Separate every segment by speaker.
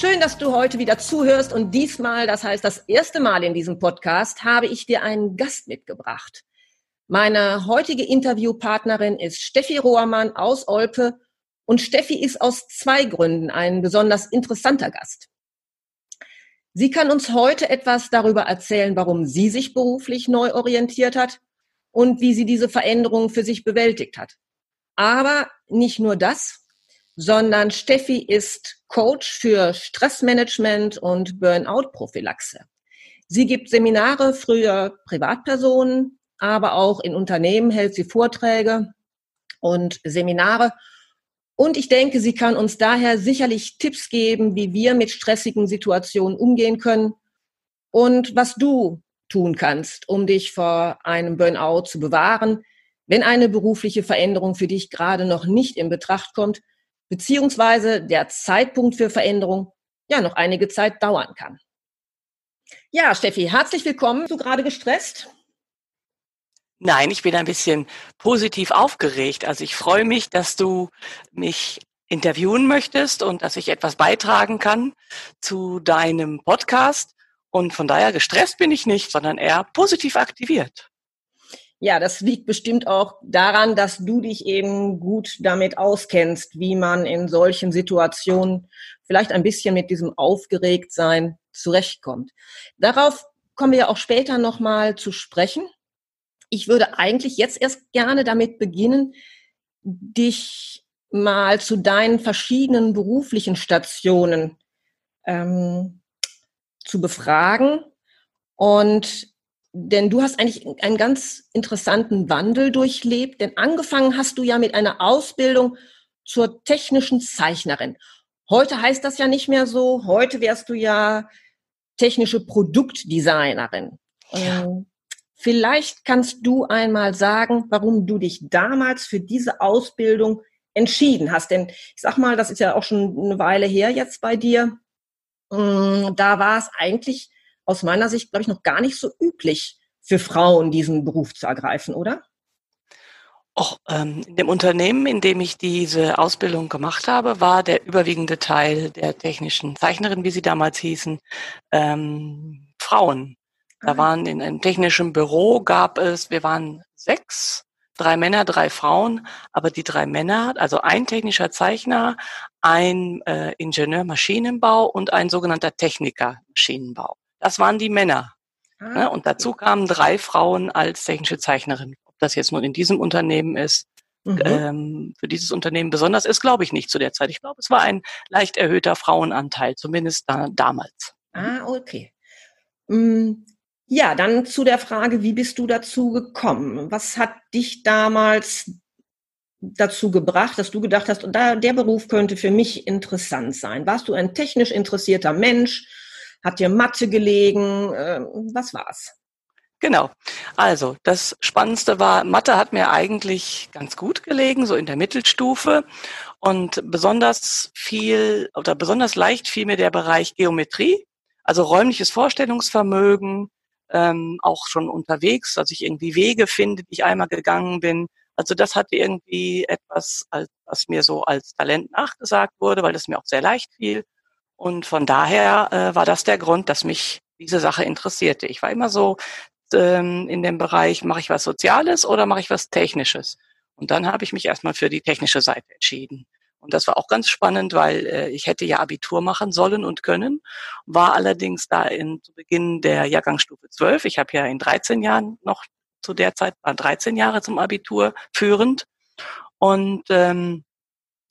Speaker 1: Schön, dass du heute wieder zuhörst und diesmal, das heißt das erste Mal in diesem Podcast, habe ich dir einen Gast mitgebracht. Meine heutige Interviewpartnerin ist Steffi Rohrmann aus Olpe und Steffi ist aus zwei Gründen ein besonders interessanter Gast. Sie kann uns heute etwas darüber erzählen, warum sie sich beruflich neu orientiert hat und wie sie diese Veränderungen für sich bewältigt hat. Aber nicht nur das, sondern Steffi ist Coach für Stressmanagement und Burnout-Prophylaxe. Sie gibt Seminare für Privatpersonen, aber auch in Unternehmen hält sie Vorträge und Seminare. Und ich denke, sie kann uns daher sicherlich Tipps geben, wie wir mit stressigen Situationen umgehen können und was du tun kannst, um dich vor einem Burnout zu bewahren, wenn eine berufliche Veränderung für dich gerade noch nicht in Betracht kommt, beziehungsweise der Zeitpunkt für Veränderung ja noch einige Zeit dauern kann. Ja, Steffi, herzlich willkommen. Bist du gerade gestresst?
Speaker 2: Nein, ich bin ein bisschen positiv aufgeregt. Also ich freue mich, dass du mich interviewen möchtest und dass ich etwas beitragen kann zu deinem Podcast. Und von daher gestresst bin ich nicht, sondern eher positiv aktiviert.
Speaker 1: Ja, das liegt bestimmt auch daran, dass du dich eben gut damit auskennst, wie man in solchen Situationen vielleicht ein bisschen mit diesem Aufgeregtsein zurechtkommt. Darauf kommen wir auch später nochmal zu sprechen ich würde eigentlich jetzt erst gerne damit beginnen, dich mal zu deinen verschiedenen beruflichen Stationen ähm, zu befragen. Und denn du hast eigentlich einen ganz interessanten Wandel durchlebt, denn angefangen hast du ja mit einer Ausbildung zur technischen Zeichnerin. Heute heißt das ja nicht mehr so. Heute wärst du ja technische Produktdesignerin. Ja. Ähm, Vielleicht kannst du einmal sagen, warum du dich damals für diese Ausbildung entschieden hast. Denn ich sag mal, das ist ja auch schon eine Weile her jetzt bei dir. Mm, da war es eigentlich aus meiner Sicht, glaube ich, noch gar nicht so üblich für Frauen, diesen Beruf zu ergreifen, oder?
Speaker 2: Auch ähm, in dem Unternehmen, in dem ich diese Ausbildung gemacht habe, war der überwiegende Teil der technischen Zeichnerin, wie sie damals hießen, ähm, Frauen. Da waren in einem technischen Büro gab es, wir waren sechs, drei Männer, drei Frauen, aber die drei Männer, also ein technischer Zeichner, ein äh, Ingenieur Maschinenbau und ein sogenannter Techniker Maschinenbau. Das waren die Männer. Ah, ne? Und dazu kamen drei Frauen als technische Zeichnerin. Ob das jetzt nun in diesem Unternehmen ist, mhm. ähm, für dieses Unternehmen besonders ist, glaube ich nicht zu der Zeit. Ich glaube, es war ein leicht erhöhter Frauenanteil, zumindest da, damals.
Speaker 1: Ah, okay. Mm, ja, dann zu der Frage, wie bist du dazu gekommen? Was hat dich damals dazu gebracht, dass du gedacht hast, der Beruf könnte für mich interessant sein? Warst du ein technisch interessierter Mensch? Hat dir Mathe gelegen? Ähm, was war's?
Speaker 2: Genau. Also, das Spannendste war, Mathe hat mir eigentlich ganz gut gelegen, so in der Mittelstufe. Und besonders viel oder besonders leicht fiel mir der Bereich Geometrie, also räumliches Vorstellungsvermögen, ähm, auch schon unterwegs, dass ich irgendwie Wege finde, die ich einmal gegangen bin. Also das hatte irgendwie etwas, was mir so als Talent nachgesagt wurde, weil das mir auch sehr leicht fiel. Und von daher äh, war das der Grund, dass mich diese Sache interessierte. Ich war immer so ähm, in dem Bereich, mache ich was Soziales oder mache ich was Technisches? Und dann habe ich mich erstmal für die technische Seite entschieden. Und das war auch ganz spannend, weil äh, ich hätte ja Abitur machen sollen und können, war allerdings da in, zu Beginn der Jahrgangsstufe 12. Ich habe ja in 13 Jahren noch zu der Zeit, war 13 Jahre zum Abitur führend. Und ähm,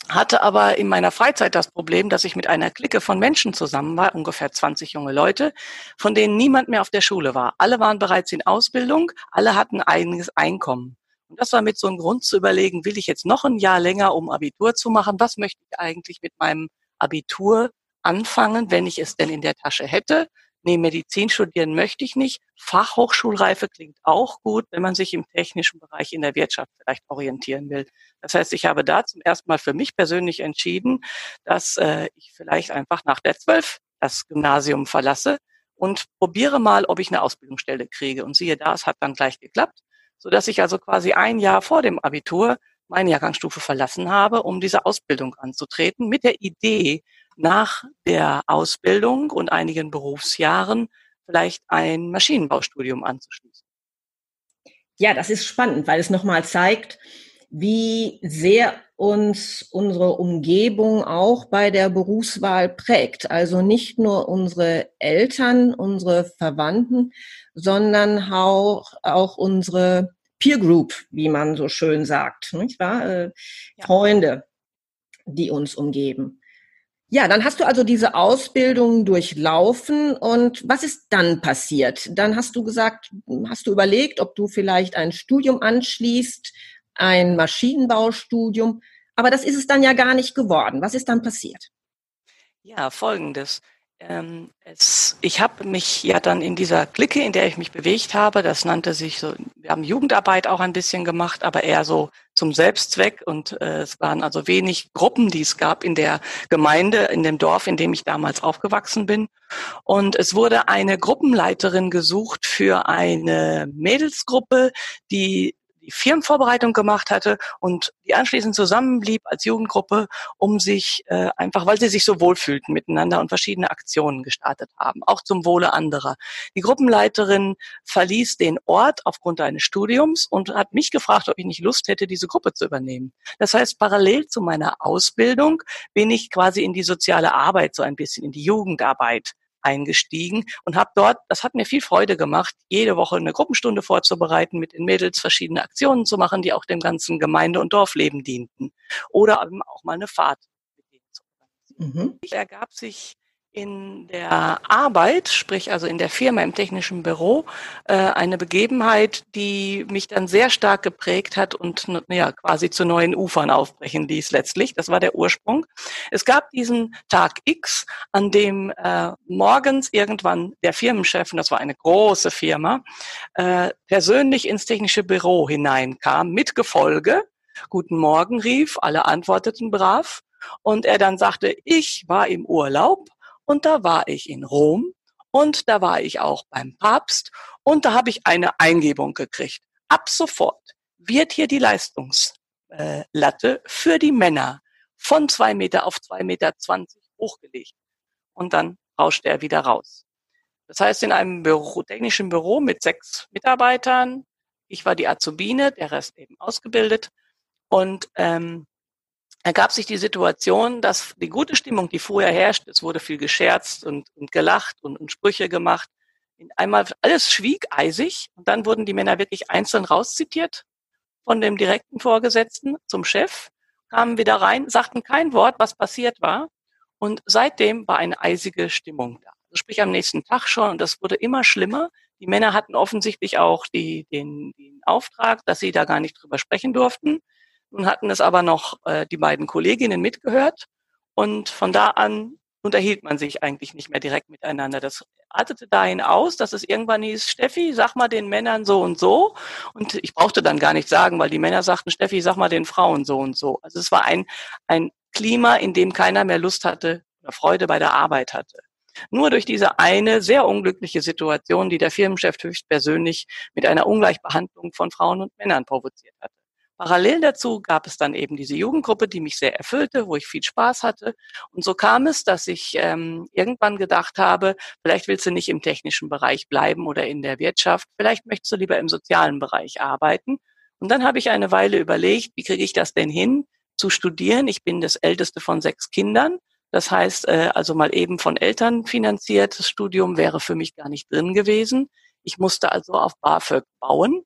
Speaker 2: hatte aber in meiner Freizeit das Problem, dass ich mit einer Clique von Menschen zusammen war, ungefähr 20 junge Leute, von denen niemand mehr auf der Schule war. Alle waren bereits in Ausbildung, alle hatten eigenes Einkommen. Und das war mit so einem Grund zu überlegen, will ich jetzt noch ein Jahr länger, um Abitur zu machen? Was möchte ich eigentlich mit meinem Abitur anfangen, wenn ich es denn in der Tasche hätte? Nee, Medizin studieren möchte ich nicht. Fachhochschulreife klingt auch gut, wenn man sich im technischen Bereich in der Wirtschaft vielleicht orientieren will. Das heißt, ich habe da zum ersten Mal für mich persönlich entschieden, dass äh, ich vielleicht einfach nach der Zwölf das Gymnasium verlasse und probiere mal, ob ich eine Ausbildungsstelle kriege. Und siehe da, es hat dann gleich geklappt, so dass ich also quasi ein Jahr vor dem Abitur meine Jahrgangsstufe verlassen habe, um diese Ausbildung anzutreten, mit der Idee, nach der Ausbildung und einigen Berufsjahren vielleicht ein Maschinenbaustudium anzuschließen.
Speaker 1: Ja, das ist spannend, weil es nochmal zeigt, wie sehr uns unsere Umgebung auch bei der Berufswahl prägt. Also nicht nur unsere Eltern, unsere Verwandten, sondern auch, auch unsere Peer Group, wie man so schön sagt, nicht wahr? Äh, ja. Freunde, die uns umgeben. Ja, dann hast du also diese Ausbildung durchlaufen und was ist dann passiert? Dann hast du gesagt, hast du überlegt, ob du vielleicht ein Studium anschließt, ein Maschinenbaustudium, aber das ist es dann ja gar nicht geworden. Was ist dann passiert?
Speaker 2: Ja, folgendes. Ähm, es, ich habe mich ja dann in dieser Clique, in der ich mich bewegt habe, das nannte sich so, wir haben Jugendarbeit auch ein bisschen gemacht, aber eher so zum Selbstzweck und äh, es waren also wenig Gruppen, die es gab in der Gemeinde, in dem Dorf, in dem ich damals aufgewachsen bin. Und es wurde eine Gruppenleiterin gesucht für eine Mädelsgruppe, die die Firmenvorbereitung gemacht hatte und die anschließend zusammenblieb als Jugendgruppe, um sich äh, einfach, weil sie sich so wohlfühlten miteinander und verschiedene Aktionen gestartet haben, auch zum Wohle anderer. Die Gruppenleiterin verließ den Ort aufgrund eines Studiums und hat mich gefragt, ob ich nicht Lust hätte, diese Gruppe zu übernehmen. Das heißt, parallel zu meiner Ausbildung bin ich quasi in die soziale Arbeit so ein bisschen, in die Jugendarbeit eingestiegen und habe dort, das hat mir viel Freude gemacht, jede Woche eine Gruppenstunde vorzubereiten, mit den Mädels verschiedene Aktionen zu machen, die auch dem ganzen Gemeinde- und Dorfleben dienten. Oder auch mal eine Fahrt mit denen zu organisieren. Mhm. ergab sich in der Arbeit, sprich also in der Firma im technischen Büro, äh, eine Begebenheit, die mich dann sehr stark geprägt hat und ja quasi zu neuen Ufern aufbrechen ließ letztlich. Das war der Ursprung. Es gab diesen Tag X, an dem äh, morgens irgendwann der Firmenchef, und das war eine große Firma, äh, persönlich ins technische Büro hineinkam mit Gefolge, Guten Morgen rief, alle antworteten brav. Und er dann sagte, ich war im Urlaub und da war ich in Rom und da war ich auch beim Papst und da habe ich eine Eingebung gekriegt. Ab sofort wird hier die Leistungslatte für die Männer von zwei Meter auf zwei Meter zwanzig hochgelegt. Und dann rauscht er wieder raus. Das heißt, in einem Büro, technischen Büro mit sechs Mitarbeitern, ich war die Azubine, der Rest eben ausgebildet. Und ähm, ergab sich die Situation, dass die gute Stimmung, die vorher herrscht, es wurde viel gescherzt und, und gelacht und, und Sprüche gemacht, in einmal alles schwieg eisig und dann wurden die Männer wirklich einzeln rauszitiert von dem direkten Vorgesetzten zum Chef, kamen wieder rein, sagten kein Wort, was passiert war und seitdem war eine eisige Stimmung da. Also sprich am nächsten Tag schon und das wurde immer schlimmer. Die Männer hatten offensichtlich auch die, den, den Auftrag, dass sie da gar nicht drüber sprechen durften. Nun hatten es aber noch äh, die beiden Kolleginnen mitgehört und von da an unterhielt man sich eigentlich nicht mehr direkt miteinander. Das artete dahin aus, dass es irgendwann hieß, Steffi, sag mal den Männern so und so. Und ich brauchte dann gar nicht sagen, weil die Männer sagten, Steffi, sag mal den Frauen so und so. Also es war ein, ein Klima, in dem keiner mehr Lust hatte oder Freude bei der Arbeit hatte. Nur durch diese eine sehr unglückliche Situation, die der Firmenchef höchstpersönlich mit einer Ungleichbehandlung von Frauen und Männern provoziert hatte. Parallel dazu gab es dann eben diese Jugendgruppe, die mich sehr erfüllte, wo ich viel Spaß hatte. Und so kam es, dass ich ähm, irgendwann gedacht habe, vielleicht willst du nicht im technischen Bereich bleiben oder in der Wirtschaft, vielleicht möchtest du lieber im sozialen Bereich arbeiten. Und dann habe ich eine Weile überlegt, wie kriege ich das denn hin, zu studieren. Ich bin das älteste von sechs Kindern. Das heißt, äh, also mal eben von Eltern finanziertes Studium wäre für mich gar nicht drin gewesen. Ich musste also auf BAföG bauen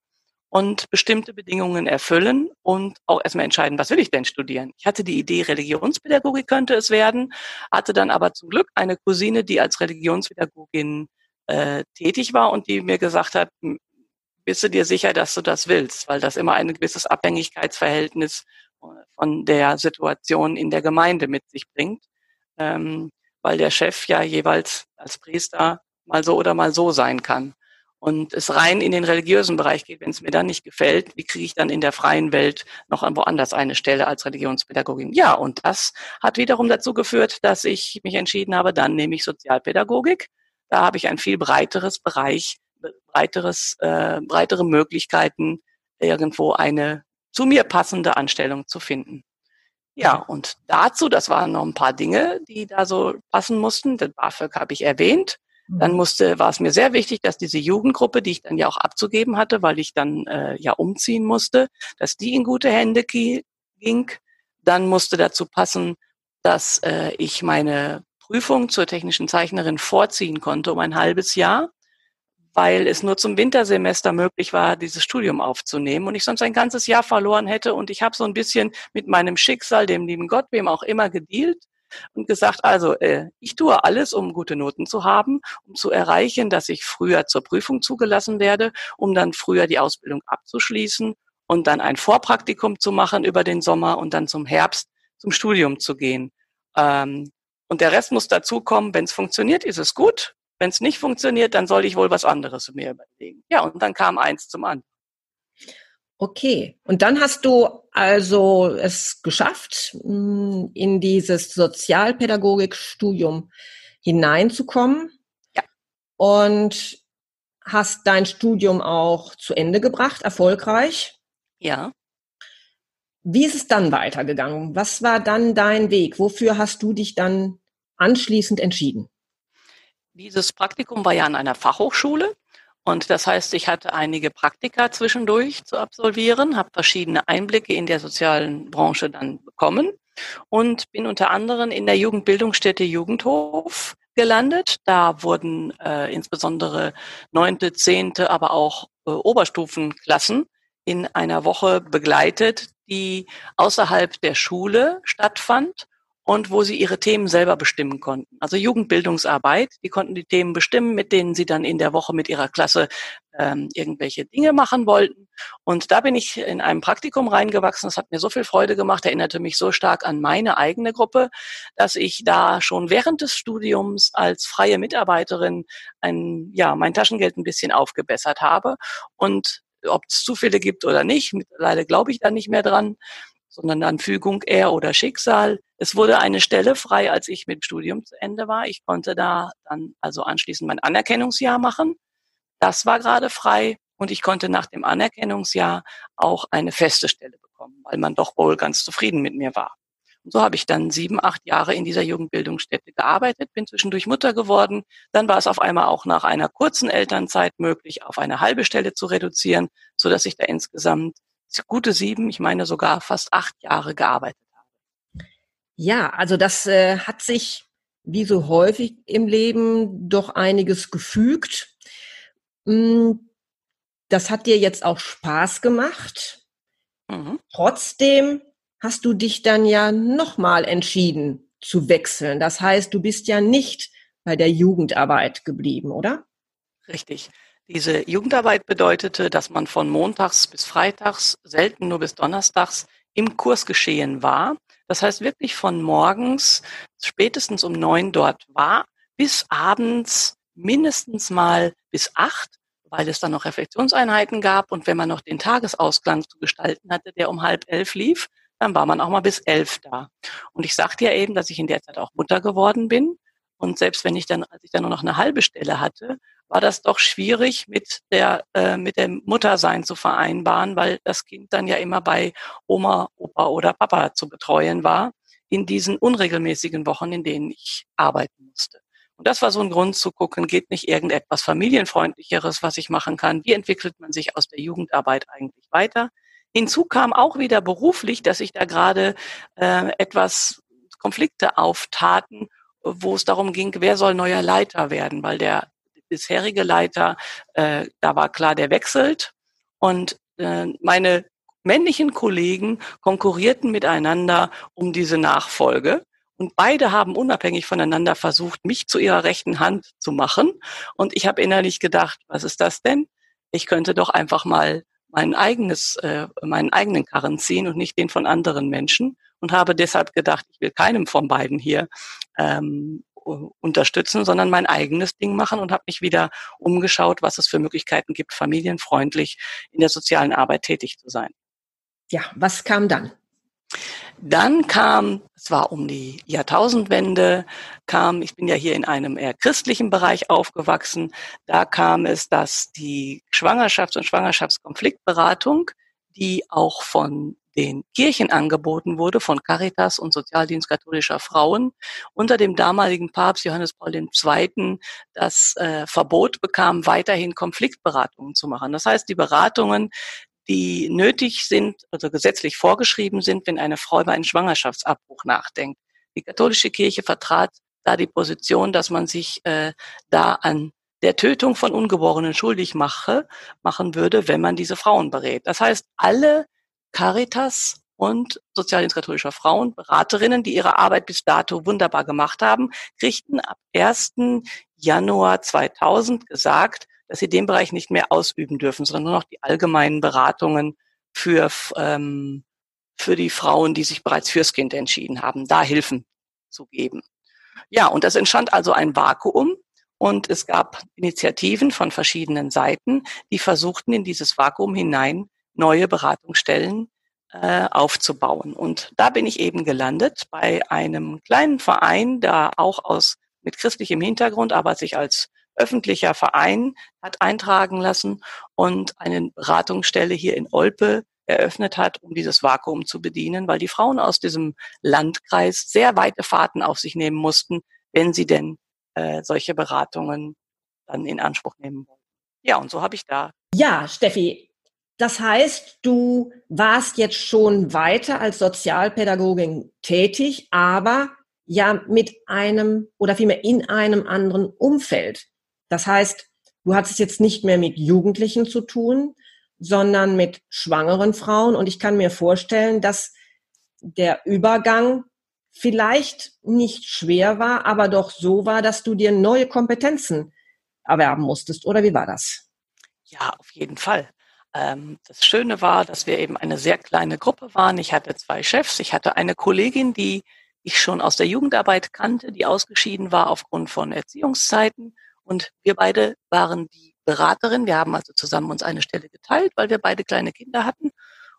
Speaker 2: und bestimmte Bedingungen erfüllen und auch erstmal entscheiden, was will ich denn studieren. Ich hatte die Idee, Religionspädagogik könnte es werden, hatte dann aber zum Glück eine Cousine, die als Religionspädagogin äh, tätig war und die mir gesagt hat, bist du dir sicher, dass du das willst, weil das immer ein gewisses Abhängigkeitsverhältnis von der Situation in der Gemeinde mit sich bringt, ähm, weil der Chef ja jeweils als Priester mal so oder mal so sein kann und es rein in den religiösen Bereich geht, wenn es mir dann nicht gefällt, wie kriege ich dann in der freien Welt noch woanders eine Stelle als Religionspädagogin? Ja, und das hat wiederum dazu geführt, dass ich mich entschieden habe, dann nehme ich Sozialpädagogik. Da habe ich ein viel breiteres Bereich, breiteres, äh, breitere Möglichkeiten, irgendwo eine zu mir passende Anstellung zu finden. Ja, und dazu, das waren noch ein paar Dinge, die da so passen mussten. Den BAföG habe ich erwähnt. Dann mhm. musste, war es mir sehr wichtig, dass diese Jugendgruppe, die ich dann ja auch abzugeben hatte, weil ich dann äh, ja umziehen musste, dass die in gute Hände ging. Dann musste dazu passen, dass äh, ich meine Prüfung zur technischen Zeichnerin vorziehen konnte um ein halbes Jahr, weil es nur zum Wintersemester möglich war, dieses Studium aufzunehmen und ich sonst ein ganzes Jahr verloren hätte. Und ich habe so ein bisschen mit meinem Schicksal, dem lieben Gott, wem auch immer, gedealt und gesagt, also äh, ich tue alles, um gute Noten zu haben, um zu erreichen, dass ich früher zur Prüfung zugelassen werde, um dann früher die Ausbildung abzuschließen und dann ein Vorpraktikum zu machen über den Sommer und dann zum Herbst zum Studium zu gehen. Ähm, und der Rest muss dazukommen, wenn es funktioniert, ist es gut. Wenn es nicht funktioniert, dann soll ich wohl was anderes mir überlegen. Ja, und dann kam eins zum anderen.
Speaker 1: Okay, und dann hast du also es geschafft, mm, in dieses Sozialpädagogikstudium hineinzukommen. Ja. Und hast dein Studium auch zu Ende gebracht, erfolgreich.
Speaker 2: Ja.
Speaker 1: Wie ist es dann weitergegangen? Was war dann dein Weg? Wofür hast du dich dann anschließend entschieden?
Speaker 2: Dieses Praktikum war ja an einer Fachhochschule und das heißt, ich hatte einige Praktika zwischendurch zu absolvieren, habe verschiedene Einblicke in der sozialen Branche dann bekommen und bin unter anderem in der Jugendbildungsstätte Jugendhof gelandet. Da wurden äh, insbesondere neunte, zehnte, aber auch äh, Oberstufenklassen in einer Woche begleitet, die außerhalb der Schule stattfand und wo sie ihre Themen selber bestimmen konnten. Also Jugendbildungsarbeit, die konnten die Themen bestimmen, mit denen sie dann in der Woche mit ihrer Klasse ähm, irgendwelche Dinge machen wollten. Und da bin ich in einem Praktikum reingewachsen. Das hat mir so viel Freude gemacht, erinnerte mich so stark an meine eigene Gruppe, dass ich da schon während des Studiums als freie Mitarbeiterin ein, ja, mein Taschengeld ein bisschen aufgebessert habe. Und ob es Zufälle gibt oder nicht, mittlerweile glaube ich da nicht mehr dran sondern an Fügung eher oder Schicksal. Es wurde eine Stelle frei, als ich mit Studium zu Ende war. Ich konnte da dann also anschließend mein Anerkennungsjahr machen. Das war gerade frei und ich konnte nach dem Anerkennungsjahr auch eine feste Stelle bekommen, weil man doch wohl ganz zufrieden mit mir war. Und so habe ich dann sieben, acht Jahre in dieser Jugendbildungsstätte gearbeitet, bin zwischendurch Mutter geworden. Dann war es auf einmal auch nach einer kurzen Elternzeit möglich, auf eine halbe Stelle zu reduzieren, so dass ich da insgesamt gute sieben, ich meine sogar fast acht Jahre gearbeitet habe.
Speaker 1: Ja, also das äh, hat sich wie so häufig im Leben doch einiges gefügt. Hm, das hat dir jetzt auch Spaß gemacht. Mhm. Trotzdem hast du dich dann ja nochmal entschieden zu wechseln. Das heißt, du bist ja nicht bei der Jugendarbeit geblieben, oder?
Speaker 2: Richtig. Diese Jugendarbeit bedeutete, dass man von montags bis freitags, selten nur bis donnerstags im Kursgeschehen war. Das heißt wirklich von morgens spätestens um neun dort war, bis abends mindestens mal bis acht, weil es dann noch Reflexionseinheiten gab. Und wenn man noch den Tagesausklang zu gestalten hatte, der um halb elf lief, dann war man auch mal bis elf da. Und ich sagte ja eben, dass ich in der Zeit auch Mutter geworden bin. Und selbst wenn ich dann, als ich dann nur noch eine halbe Stelle hatte, war das doch schwierig mit der äh, mit dem Muttersein zu vereinbaren, weil das Kind dann ja immer bei Oma, Opa oder Papa zu betreuen war in diesen unregelmäßigen Wochen, in denen ich arbeiten musste. Und das war so ein Grund zu gucken, geht nicht irgendetwas familienfreundlicheres, was ich machen kann? Wie entwickelt man sich aus der Jugendarbeit eigentlich weiter? Hinzu kam auch wieder beruflich, dass sich da gerade äh, etwas Konflikte auftaten wo es darum ging, wer soll neuer Leiter werden, weil der bisherige Leiter, äh, da war klar, der wechselt. Und äh, meine männlichen Kollegen konkurrierten miteinander um diese Nachfolge. Und beide haben unabhängig voneinander versucht, mich zu ihrer rechten Hand zu machen. Und ich habe innerlich gedacht, was ist das denn? Ich könnte doch einfach mal mein eigenes, äh, meinen eigenen Karren ziehen und nicht den von anderen Menschen. Und habe deshalb gedacht, ich will keinem von beiden hier ähm, unterstützen, sondern mein eigenes Ding machen und habe mich wieder umgeschaut, was es für Möglichkeiten gibt, familienfreundlich in der sozialen Arbeit tätig zu sein.
Speaker 1: Ja, was kam dann?
Speaker 2: Dann kam, es war um die Jahrtausendwende, kam, ich bin ja hier in einem eher christlichen Bereich aufgewachsen, da kam es, dass die Schwangerschafts- und Schwangerschaftskonfliktberatung, die auch von den Kirchen angeboten wurde, von Caritas und Sozialdienst katholischer Frauen, unter dem damaligen Papst Johannes Paul II. das äh, Verbot bekam, weiterhin Konfliktberatungen zu machen. Das heißt, die Beratungen die nötig sind, also gesetzlich vorgeschrieben sind, wenn eine Frau über einen Schwangerschaftsabbruch nachdenkt. Die katholische Kirche vertrat da die Position, dass man sich äh, da an der Tötung von Ungeborenen schuldig mache, machen würde, wenn man diese Frauen berät. Das heißt, alle Caritas und Sozialdienst katholischer Frauen, Beraterinnen, die ihre Arbeit bis dato wunderbar gemacht haben, kriegten ab 1. Januar 2000 gesagt, dass sie den Bereich nicht mehr ausüben dürfen, sondern nur noch die allgemeinen Beratungen für, ähm, für die Frauen, die sich bereits fürs Kind entschieden haben, da Hilfen zu geben. Ja, und es entstand also ein Vakuum und es gab Initiativen von verschiedenen Seiten, die versuchten in dieses Vakuum hinein neue Beratungsstellen äh, aufzubauen. Und da bin ich eben gelandet bei einem kleinen Verein, der auch aus mit christlichem Hintergrund, aber sich als öffentlicher Verein hat eintragen lassen und eine Beratungsstelle hier in Olpe eröffnet hat, um dieses Vakuum zu bedienen, weil die Frauen aus diesem Landkreis sehr weite Fahrten auf sich nehmen mussten, wenn sie denn äh, solche Beratungen dann in Anspruch nehmen wollen. Ja, und so habe ich da.
Speaker 1: Ja, Steffi, das heißt, du warst jetzt schon weiter als Sozialpädagogin tätig, aber ja mit einem oder vielmehr in einem anderen Umfeld. Das heißt, du hattest jetzt nicht mehr mit Jugendlichen zu tun, sondern mit schwangeren Frauen. Und ich kann mir vorstellen, dass der Übergang vielleicht nicht schwer war, aber doch so war, dass du dir neue Kompetenzen erwerben musstest. Oder wie war das?
Speaker 2: Ja, auf jeden Fall. Ähm, das Schöne war, dass wir eben eine sehr kleine Gruppe waren. Ich hatte zwei Chefs. Ich hatte eine Kollegin, die ich schon aus der Jugendarbeit kannte, die ausgeschieden war aufgrund von Erziehungszeiten. Und wir beide waren die Beraterin. Wir haben also zusammen uns eine Stelle geteilt, weil wir beide kleine Kinder hatten.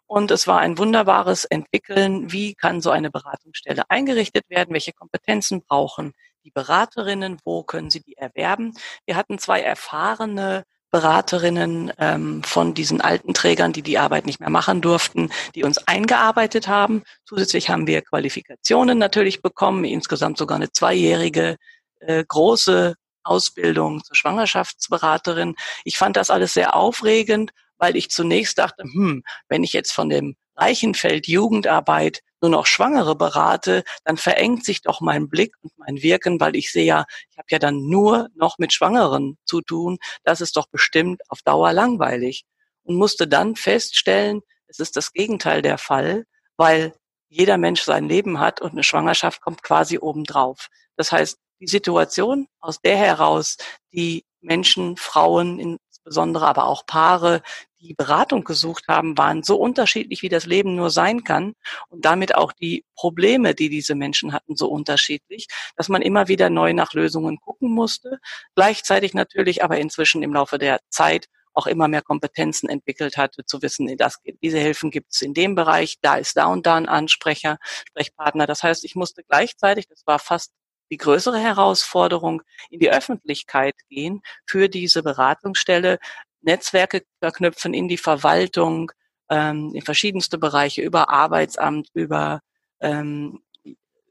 Speaker 2: Und es war ein wunderbares Entwickeln. Wie kann so eine Beratungsstelle eingerichtet werden? Welche Kompetenzen brauchen die Beraterinnen? Wo können sie die erwerben? Wir hatten zwei erfahrene Beraterinnen ähm, von diesen alten Trägern, die die Arbeit nicht mehr machen durften, die uns eingearbeitet haben. Zusätzlich haben wir Qualifikationen natürlich bekommen, insgesamt sogar eine zweijährige äh, große Ausbildung zur Schwangerschaftsberaterin. Ich fand das alles sehr aufregend, weil ich zunächst dachte, hm, wenn ich jetzt von dem Reichenfeld Jugendarbeit nur noch Schwangere berate, dann verengt sich doch mein Blick und mein Wirken, weil ich sehe ja, ich habe ja dann nur noch mit Schwangeren zu tun. Das ist doch bestimmt auf Dauer langweilig. Und musste dann feststellen, es ist das Gegenteil der Fall, weil jeder Mensch sein Leben hat und eine Schwangerschaft kommt quasi obendrauf. Das heißt, die Situation, aus der heraus die Menschen, Frauen, insbesondere aber auch Paare, die Beratung gesucht haben, waren so unterschiedlich, wie das Leben nur sein kann und damit auch die Probleme, die diese Menschen hatten, so unterschiedlich, dass man immer wieder neu nach Lösungen gucken musste. Gleichzeitig natürlich aber inzwischen im Laufe der Zeit auch immer mehr Kompetenzen entwickelt hatte, zu wissen, das, diese Hilfen gibt es in dem Bereich, da ist da und da ein Ansprecher, Sprechpartner. Das heißt, ich musste gleichzeitig, das war fast die größere Herausforderung, in die Öffentlichkeit gehen für diese Beratungsstelle, Netzwerke verknüpfen in die Verwaltung, ähm, in verschiedenste Bereiche, über Arbeitsamt, über, ähm,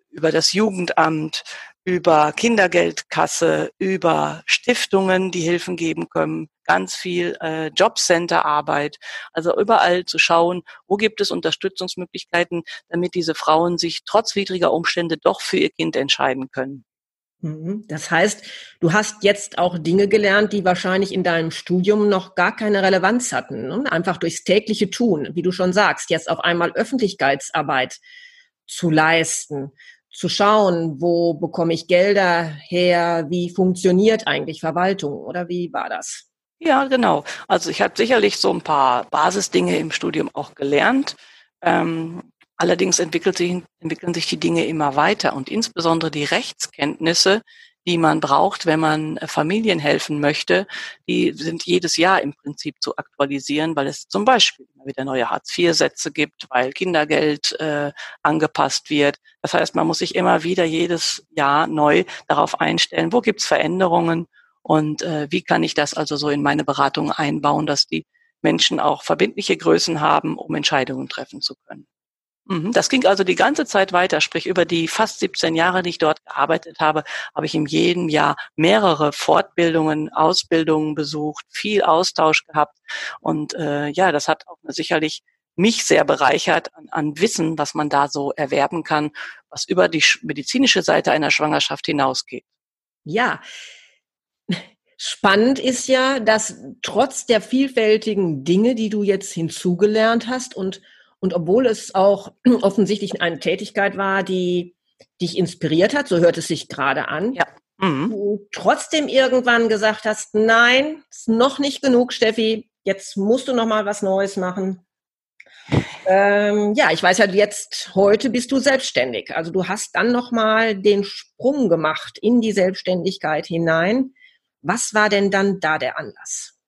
Speaker 2: über das Jugendamt, über Kindergeldkasse, über Stiftungen, die Hilfen geben können, ganz viel äh, Jobcenter-Arbeit, also überall zu schauen, wo gibt es Unterstützungsmöglichkeiten, damit diese Frauen sich trotz widriger Umstände doch für ihr Kind entscheiden können.
Speaker 1: Mhm. Das heißt, du hast jetzt auch Dinge gelernt, die wahrscheinlich in deinem Studium noch gar keine Relevanz hatten. Ne? Einfach durchs tägliche Tun, wie du schon sagst, jetzt auf einmal Öffentlichkeitsarbeit zu leisten, zu schauen, wo bekomme ich Gelder her, wie funktioniert eigentlich Verwaltung oder wie war das?
Speaker 2: Ja, genau. Also ich habe sicherlich so ein paar Basisdinge im Studium auch gelernt. Ähm, allerdings sich, entwickeln sich die Dinge immer weiter und insbesondere die Rechtskenntnisse, die man braucht, wenn man äh, Familien helfen möchte, die sind jedes Jahr im Prinzip zu aktualisieren, weil es zum Beispiel immer wieder neue Hartz-IV-Sätze gibt, weil Kindergeld äh, angepasst wird. Das heißt, man muss sich immer wieder jedes Jahr neu darauf einstellen, wo gibt's Veränderungen und äh, wie kann ich das also so in meine Beratung einbauen, dass die Menschen auch verbindliche Größen haben, um Entscheidungen treffen zu können. Mhm. Das ging also die ganze Zeit weiter, sprich über die fast 17 Jahre, die ich dort gearbeitet habe, habe ich in jedem Jahr mehrere Fortbildungen, Ausbildungen besucht, viel Austausch gehabt und äh, ja, das hat auch sicherlich mich sehr bereichert an, an Wissen, was man da so erwerben kann, was über die medizinische Seite einer Schwangerschaft hinausgeht.
Speaker 1: Ja, Spannend ist ja, dass trotz der vielfältigen Dinge, die du jetzt hinzugelernt hast und und obwohl es auch offensichtlich eine Tätigkeit war, die dich inspiriert hat, so hört es sich gerade an, ja. mhm. du trotzdem irgendwann gesagt hast, nein, ist noch nicht genug, Steffi, jetzt musst du noch mal was Neues machen. Ähm, ja, ich weiß ja jetzt, heute bist du selbstständig. Also du hast dann noch mal den Sprung gemacht in die Selbstständigkeit hinein. Was war denn dann da der Anlass?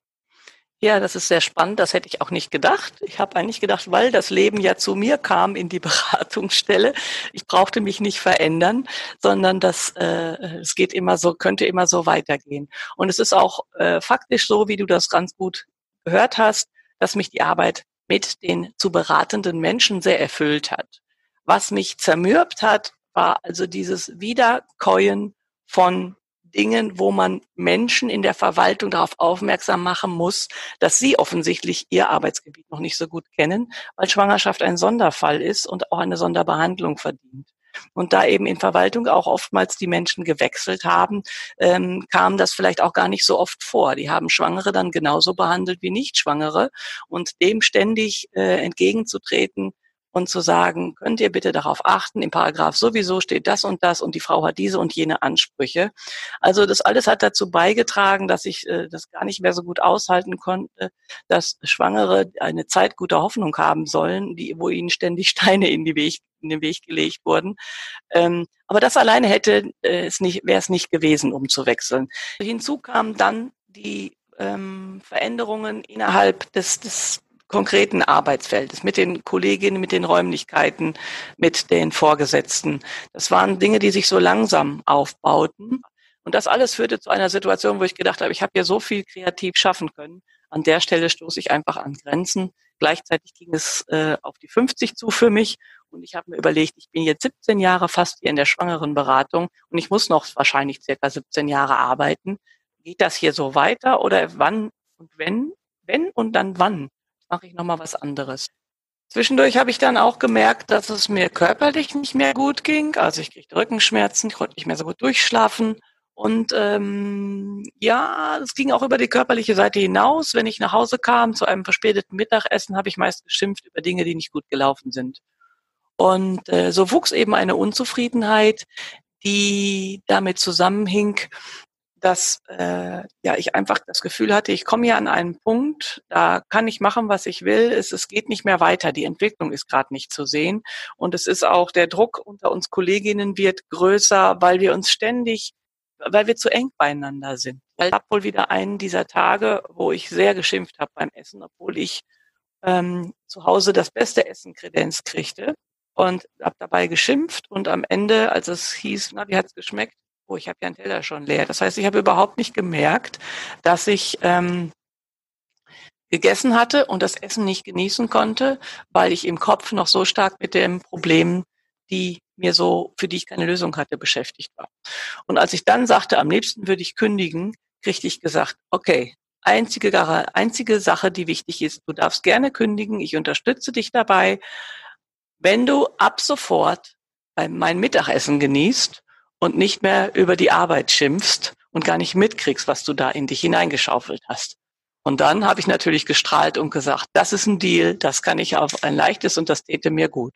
Speaker 2: Ja, das ist sehr spannend. Das hätte ich auch nicht gedacht. Ich habe eigentlich gedacht, weil das Leben ja zu mir kam in die Beratungsstelle, ich brauchte mich nicht verändern, sondern das äh, es geht immer so, könnte immer so weitergehen. Und es ist auch äh, faktisch so, wie du das ganz gut gehört hast, dass mich die Arbeit mit den zu beratenden Menschen sehr erfüllt hat. Was mich zermürbt hat, war also dieses Wiederkäuen von Dingen, wo man Menschen in der Verwaltung darauf aufmerksam machen muss, dass sie offensichtlich ihr Arbeitsgebiet noch nicht so gut kennen, weil Schwangerschaft ein Sonderfall ist und auch eine Sonderbehandlung verdient. Und da eben in Verwaltung auch oftmals die Menschen gewechselt haben, ähm, kam das vielleicht auch gar nicht so oft vor. Die haben Schwangere dann genauso behandelt wie Nichtschwangere und dem ständig äh, entgegenzutreten, und zu sagen, könnt ihr bitte darauf achten, im Paragraph sowieso steht das und das und die Frau hat diese und jene Ansprüche. Also das alles hat dazu beigetragen, dass ich äh, das gar nicht mehr so gut aushalten konnte, dass Schwangere eine Zeit guter Hoffnung haben sollen, die, wo ihnen ständig Steine in, die Weg, in den Weg gelegt wurden. Ähm, aber das alleine hätte äh, es nicht, wäre es nicht gewesen, um zu wechseln. Hinzu kamen dann die ähm, Veränderungen innerhalb des, des konkreten Arbeitsfeldes, mit den Kolleginnen, mit den Räumlichkeiten, mit den Vorgesetzten. Das waren Dinge, die sich so langsam aufbauten. Und das alles führte zu einer Situation, wo ich gedacht habe, ich habe hier so viel kreativ schaffen können. An der Stelle stoße ich einfach an Grenzen. Gleichzeitig ging es äh, auf die 50 zu für mich. Und ich habe mir überlegt, ich bin jetzt 17 Jahre fast hier in der Schwangerenberatung und ich muss noch wahrscheinlich circa 17 Jahre arbeiten. Geht das hier so weiter oder wann und wenn? Wenn und dann wann? Mache ich nochmal was anderes. Zwischendurch habe ich dann auch gemerkt, dass es mir körperlich nicht mehr gut ging. Also ich kriegte Rückenschmerzen, ich konnte nicht mehr so gut durchschlafen. Und ähm, ja, es ging auch über die körperliche Seite hinaus. Wenn ich nach Hause kam zu einem verspäteten Mittagessen, habe ich meist geschimpft über Dinge, die nicht gut gelaufen sind. Und äh, so wuchs eben eine Unzufriedenheit, die damit zusammenhing, dass äh, ja ich einfach das Gefühl hatte, ich komme hier an einen Punkt, da kann ich machen, was ich will. Es, es geht nicht mehr weiter. Die Entwicklung ist gerade nicht zu sehen. Und es ist auch der Druck unter uns Kolleginnen wird größer, weil wir uns ständig, weil wir zu eng beieinander sind. Ich habe wohl wieder einen dieser Tage, wo ich sehr geschimpft habe beim Essen, obwohl ich ähm, zu Hause das beste Essen Kredenz kriegte und habe dabei geschimpft und am Ende, als es hieß, na, wie hat's geschmeckt, oh, ich habe ja einen Teller schon leer. Das heißt, ich habe überhaupt nicht gemerkt, dass ich ähm, gegessen hatte und das Essen nicht genießen konnte, weil ich im Kopf noch so stark mit dem Problem, die mir so, für die ich keine Lösung hatte, beschäftigt war. Und als ich dann sagte, am liebsten würde ich kündigen, kriegte ich gesagt, okay, einzige, einzige Sache, die wichtig ist, du darfst gerne kündigen, ich unterstütze dich dabei, wenn du ab sofort mein Mittagessen genießt und nicht mehr über die Arbeit schimpfst und gar nicht mitkriegst, was du da in dich hineingeschaufelt hast. Und dann habe ich natürlich gestrahlt und gesagt, das ist ein Deal, das kann ich auf ein leichtes und das täte mir gut.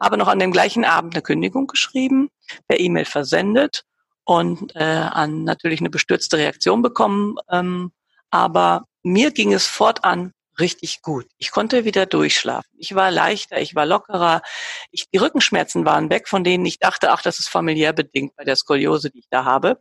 Speaker 2: Habe noch an dem gleichen Abend eine Kündigung geschrieben, per E-Mail versendet und äh, an natürlich eine bestürzte Reaktion bekommen. Ähm, aber mir ging es fortan richtig gut. Ich konnte wieder durchschlafen. Ich war leichter, ich war lockerer. Ich, die Rückenschmerzen waren weg, von denen ich dachte, ach, das ist familiär bedingt bei der Skoliose, die ich da habe.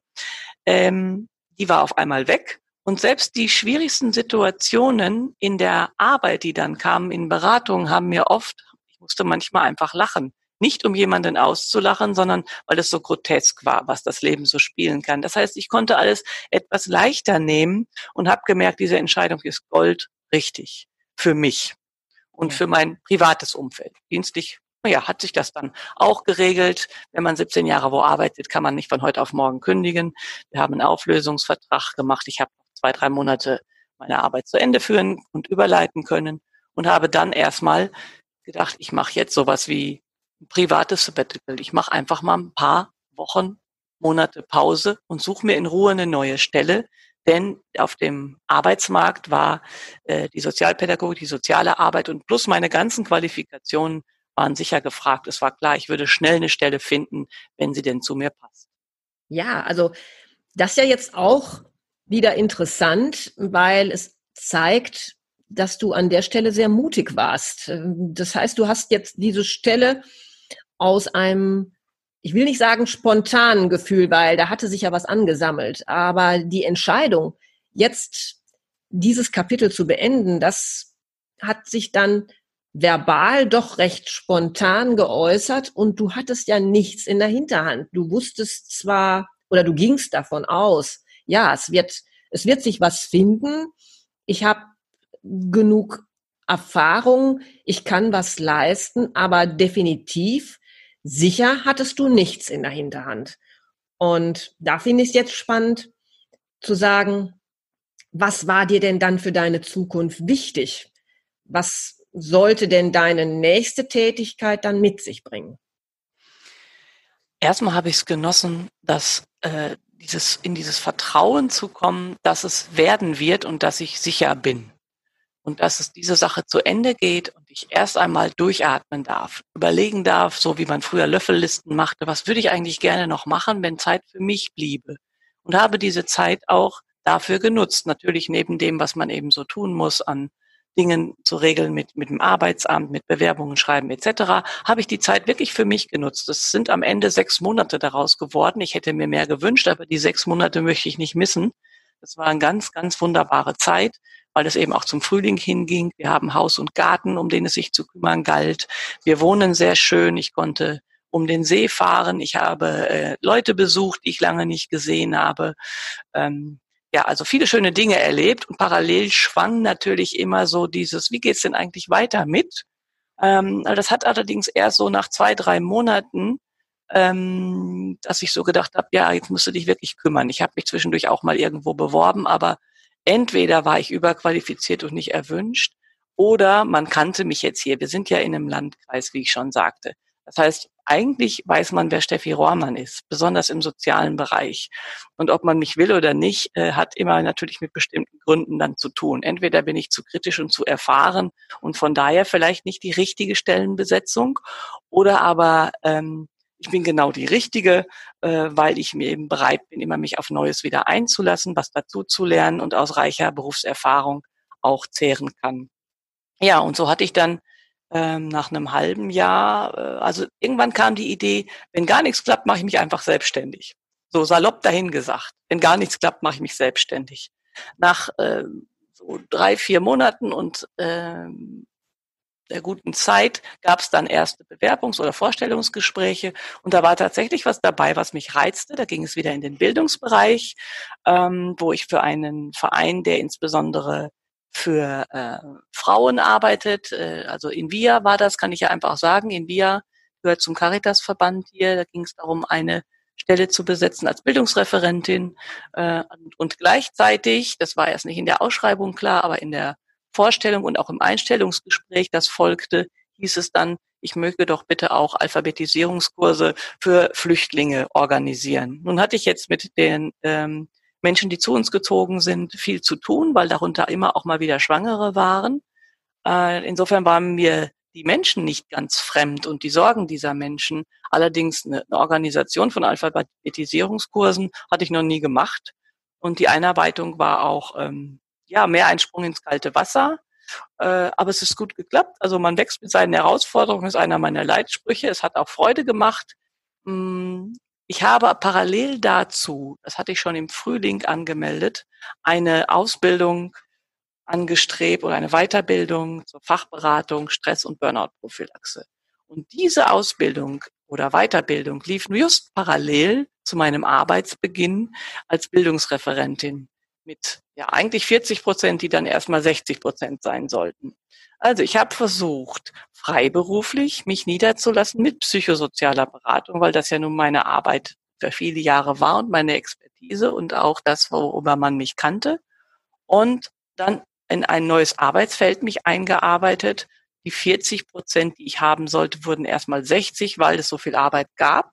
Speaker 2: Ähm, die war auf einmal weg. Und selbst die schwierigsten Situationen in der Arbeit, die dann kamen in Beratungen, haben mir oft, ich musste manchmal einfach lachen. Nicht um jemanden auszulachen, sondern weil es so grotesk war, was das Leben so spielen kann. Das heißt, ich konnte alles etwas leichter nehmen und habe gemerkt, diese Entscheidung ist Gold richtig für mich und für mein privates Umfeld. Dienstlich, naja, hat sich das dann auch geregelt. Wenn man 17 Jahre wo arbeitet, kann man nicht von heute auf morgen kündigen. Wir haben einen Auflösungsvertrag gemacht. Ich habe zwei, drei Monate meine Arbeit zu Ende führen und überleiten können und habe dann erstmal gedacht, ich mache jetzt sowas wie ein privates Sabbatical. Ich mache einfach mal ein paar Wochen, Monate Pause und suche mir in Ruhe eine neue Stelle, denn auf dem Arbeitsmarkt war äh, die Sozialpädagogik, die soziale Arbeit und plus meine ganzen Qualifikationen waren sicher gefragt. Es war klar, ich würde schnell eine Stelle finden, wenn sie denn zu mir passt.
Speaker 1: Ja, also das ist ja jetzt auch wieder interessant, weil es zeigt, dass du an der Stelle sehr mutig warst. Das heißt, du hast jetzt diese Stelle aus einem ich will nicht sagen spontanen Gefühl, weil da hatte sich ja was angesammelt. Aber die Entscheidung, jetzt dieses Kapitel zu beenden, das hat sich dann verbal doch recht spontan geäußert und du hattest ja nichts in der Hinterhand. Du wusstest zwar oder du gingst davon aus, ja, es wird, es wird sich was finden. Ich habe genug Erfahrung, ich kann was leisten, aber definitiv Sicher hattest du nichts in der Hinterhand. Und da finde ich es jetzt spannend zu sagen, was war dir denn dann für deine Zukunft wichtig? Was sollte denn deine nächste Tätigkeit dann mit sich bringen?
Speaker 2: Erstmal habe ich es genossen, dass äh, dieses in dieses Vertrauen zu kommen, dass es werden wird und dass ich sicher bin und dass es diese Sache zu Ende geht und ich erst einmal durchatmen darf, überlegen darf, so wie man früher Löffellisten machte, was würde ich eigentlich gerne noch machen, wenn Zeit für mich bliebe. Und habe diese Zeit auch dafür genutzt, natürlich neben dem, was man eben so tun muss an Dingen zu regeln mit, mit dem Arbeitsamt, mit Bewerbungen schreiben etc., habe ich die Zeit wirklich für mich genutzt. Es sind am Ende sechs Monate daraus geworden. Ich hätte mir mehr gewünscht, aber die sechs Monate möchte ich nicht missen. Das war eine ganz, ganz wunderbare Zeit, weil es eben auch zum Frühling hinging. Wir haben Haus und Garten, um den es sich zu kümmern galt. Wir wohnen sehr schön. Ich konnte um den See fahren. Ich habe äh, Leute besucht, die ich lange nicht gesehen habe. Ähm, ja, also viele schöne Dinge erlebt und parallel schwang natürlich immer so dieses, wie geht's denn eigentlich weiter mit? Ähm, das hat allerdings erst so nach zwei, drei Monaten, ähm, dass ich so gedacht habe, ja, jetzt musst du dich wirklich kümmern. Ich habe mich zwischendurch auch mal irgendwo beworben, aber entweder war ich überqualifiziert und nicht erwünscht, oder man kannte mich jetzt hier. Wir sind ja in einem Landkreis, wie ich schon sagte. Das heißt, eigentlich weiß man, wer Steffi Rohrmann ist, besonders im sozialen Bereich. Und ob man mich will oder nicht, äh, hat immer natürlich mit bestimmten Gründen dann zu tun. Entweder bin ich zu kritisch und zu erfahren und von daher vielleicht nicht die richtige Stellenbesetzung, oder aber ähm, ich bin genau die Richtige, äh, weil ich mir eben bereit bin, immer mich auf Neues wieder einzulassen, was dazu zu lernen und aus reicher Berufserfahrung auch zehren kann. Ja, und so hatte ich dann ähm, nach einem halben Jahr, äh, also irgendwann kam die Idee, wenn gar nichts klappt, mache ich mich einfach selbstständig. So salopp dahin gesagt. Wenn gar nichts klappt, mache ich mich selbstständig. Nach äh, so drei, vier Monaten und ähm, der guten Zeit gab es dann erste Bewerbungs- oder Vorstellungsgespräche und da war tatsächlich was dabei, was mich reizte. Da ging es wieder in den Bildungsbereich, ähm, wo ich für einen Verein, der insbesondere für äh, Frauen arbeitet, äh, also in Via war das, kann ich ja einfach sagen. In Via gehört zum Caritas-Verband hier. Da ging es darum, eine Stelle zu besetzen als Bildungsreferentin äh, und, und gleichzeitig, das war erst nicht in der Ausschreibung klar, aber in der Vorstellung und auch im Einstellungsgespräch, das folgte, hieß es dann, ich möge doch bitte auch Alphabetisierungskurse für Flüchtlinge organisieren. Nun hatte ich jetzt mit den ähm, Menschen, die zu uns gezogen sind, viel zu tun, weil darunter immer auch mal wieder Schwangere waren. Äh, insofern waren mir die Menschen nicht ganz fremd und die Sorgen dieser Menschen. Allerdings eine, eine Organisation von Alphabetisierungskursen hatte ich noch nie gemacht. Und die Einarbeitung war auch ähm, ja mehr ein Sprung ins kalte Wasser. Äh, aber es ist gut geklappt. Also man wächst mit seinen Herausforderungen, ist einer meiner Leitsprüche. Es hat auch Freude gemacht. Mm, ich habe parallel dazu, das hatte ich schon im Frühling angemeldet, eine Ausbildung angestrebt oder eine Weiterbildung zur Fachberatung Stress- und Burnout-Prophylaxe. Und diese Ausbildung oder Weiterbildung lief just parallel zu meinem Arbeitsbeginn als Bildungsreferentin mit ja eigentlich 40 Prozent, die dann erstmal 60 Prozent sein sollten. Also ich habe versucht, freiberuflich mich niederzulassen mit psychosozialer Beratung, weil das ja nun meine Arbeit für viele Jahre war und meine Expertise und auch das, worüber man mich kannte. Und dann in ein neues Arbeitsfeld mich eingearbeitet. Die 40 Prozent, die ich haben sollte, wurden erstmal 60, weil es so viel Arbeit gab.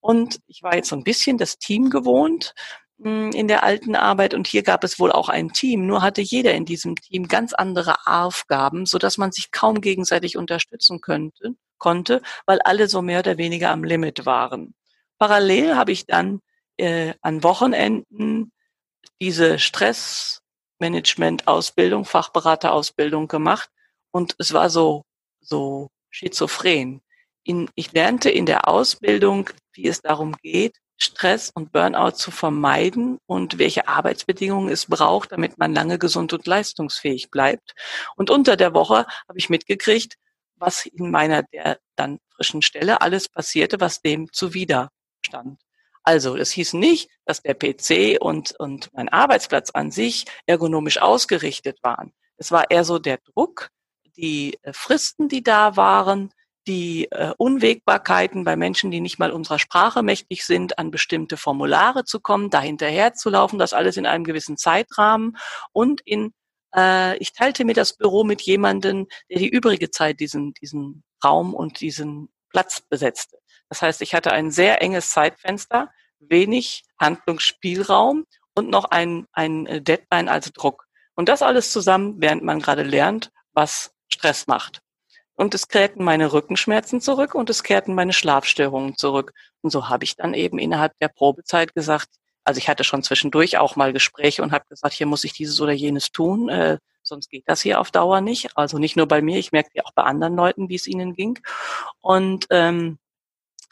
Speaker 2: Und ich war jetzt so ein bisschen das Team gewohnt in der alten Arbeit und hier gab es wohl auch ein Team. Nur hatte jeder in diesem Team ganz andere Aufgaben, so dass man sich kaum gegenseitig unterstützen könnte, konnte, weil alle so mehr oder weniger am Limit waren. Parallel habe ich dann äh, an Wochenenden diese Stress Management-Ausbildung, Fachberaterausbildung gemacht und es war so, so schizophren. In, ich lernte in der Ausbildung, wie es darum geht, Stress und Burnout zu vermeiden und welche Arbeitsbedingungen es braucht, damit man lange gesund und leistungsfähig bleibt. Und unter der Woche habe ich mitgekriegt, was in meiner der dann frischen Stelle alles passierte, was dem zuwider stand. Also, es hieß nicht, dass der PC und, und mein Arbeitsplatz an sich ergonomisch ausgerichtet waren. Es war eher so der Druck, die äh, Fristen, die da waren, die äh, Unwägbarkeiten bei Menschen, die nicht mal unserer Sprache mächtig sind, an bestimmte Formulare zu kommen, da hinterher zu laufen, das alles in einem gewissen Zeitrahmen und in äh, ich teilte mir das Büro mit jemandem, der die übrige Zeit diesen, diesen Raum und diesen Platz besetzte. Das heißt, ich hatte ein sehr enges Zeitfenster, wenig Handlungsspielraum und noch ein, ein äh, Deadline als Druck. Und das alles zusammen, während man gerade lernt, was Stress macht. Und es kehrten meine Rückenschmerzen zurück und es kehrten meine Schlafstörungen zurück. Und so habe ich dann eben innerhalb der Probezeit gesagt, also ich hatte schon zwischendurch auch mal Gespräche und habe gesagt, hier muss ich dieses oder jenes tun, äh, sonst geht das hier auf Dauer nicht. Also nicht nur bei mir, ich merke ja auch bei anderen Leuten, wie es ihnen ging. Und ähm,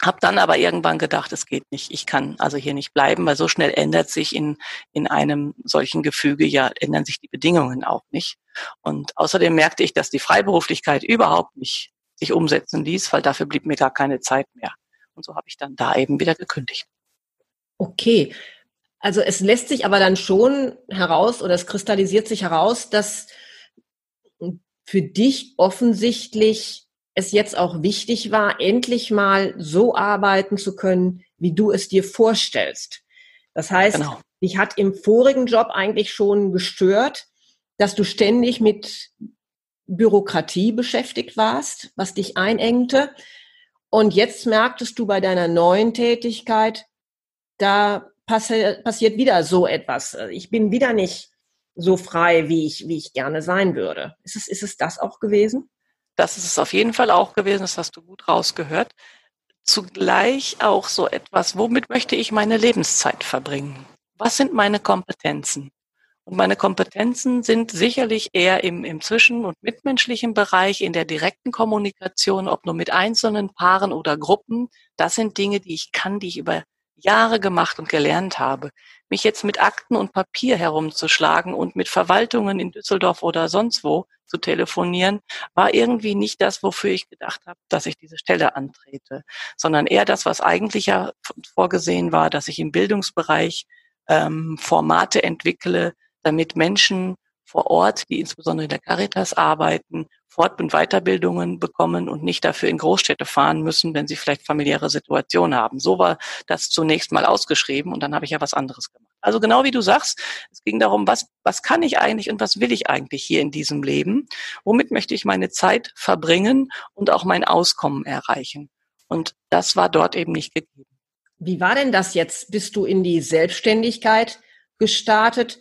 Speaker 2: hab dann aber irgendwann gedacht, es geht nicht. Ich kann also hier nicht bleiben, weil so schnell ändert sich in, in einem solchen Gefüge ja, ändern sich die Bedingungen auch nicht. Und außerdem merkte ich, dass die Freiberuflichkeit überhaupt nicht sich umsetzen ließ, weil dafür blieb mir gar keine Zeit mehr. Und so habe ich dann da eben wieder gekündigt.
Speaker 1: Okay. Also es lässt sich aber dann schon heraus oder es kristallisiert sich heraus, dass für dich offensichtlich es jetzt auch wichtig war, endlich mal so arbeiten zu können, wie du es dir vorstellst. Das heißt, genau. dich hat im vorigen Job eigentlich schon gestört, dass du ständig mit Bürokratie beschäftigt warst, was dich einengte. Und jetzt merktest du bei deiner neuen Tätigkeit, da passi passiert wieder so etwas. Ich bin wieder nicht so frei, wie ich, wie ich gerne sein würde. Ist es, ist es das auch gewesen?
Speaker 2: Das ist es auf jeden Fall auch gewesen, das hast du gut rausgehört. Zugleich auch so etwas, womit möchte ich meine Lebenszeit verbringen? Was sind meine Kompetenzen? Und meine Kompetenzen sind sicherlich eher im, im zwischen- und mitmenschlichen Bereich, in der direkten Kommunikation, ob nur mit einzelnen Paaren oder Gruppen. Das sind Dinge, die ich kann, die ich über Jahre gemacht und gelernt habe. Mich jetzt mit Akten und Papier herumzuschlagen und mit Verwaltungen in Düsseldorf oder sonst wo zu telefonieren, war irgendwie nicht das, wofür ich gedacht habe, dass ich diese Stelle antrete, sondern eher das, was eigentlich ja vorgesehen war, dass ich im Bildungsbereich ähm, Formate entwickle, damit Menschen vor Ort, die insbesondere in der Caritas arbeiten, Fort- und Weiterbildungen bekommen und nicht dafür in Großstädte fahren müssen, wenn sie vielleicht familiäre Situationen haben. So war das zunächst mal ausgeschrieben und dann habe ich ja was anderes gemacht. Also genau wie du sagst, es ging darum, was, was kann ich eigentlich und was will ich eigentlich hier in diesem Leben? Womit möchte ich meine Zeit verbringen und auch mein Auskommen erreichen? Und das war dort eben nicht gegeben.
Speaker 1: Wie war denn das jetzt? Bist du in die Selbstständigkeit gestartet?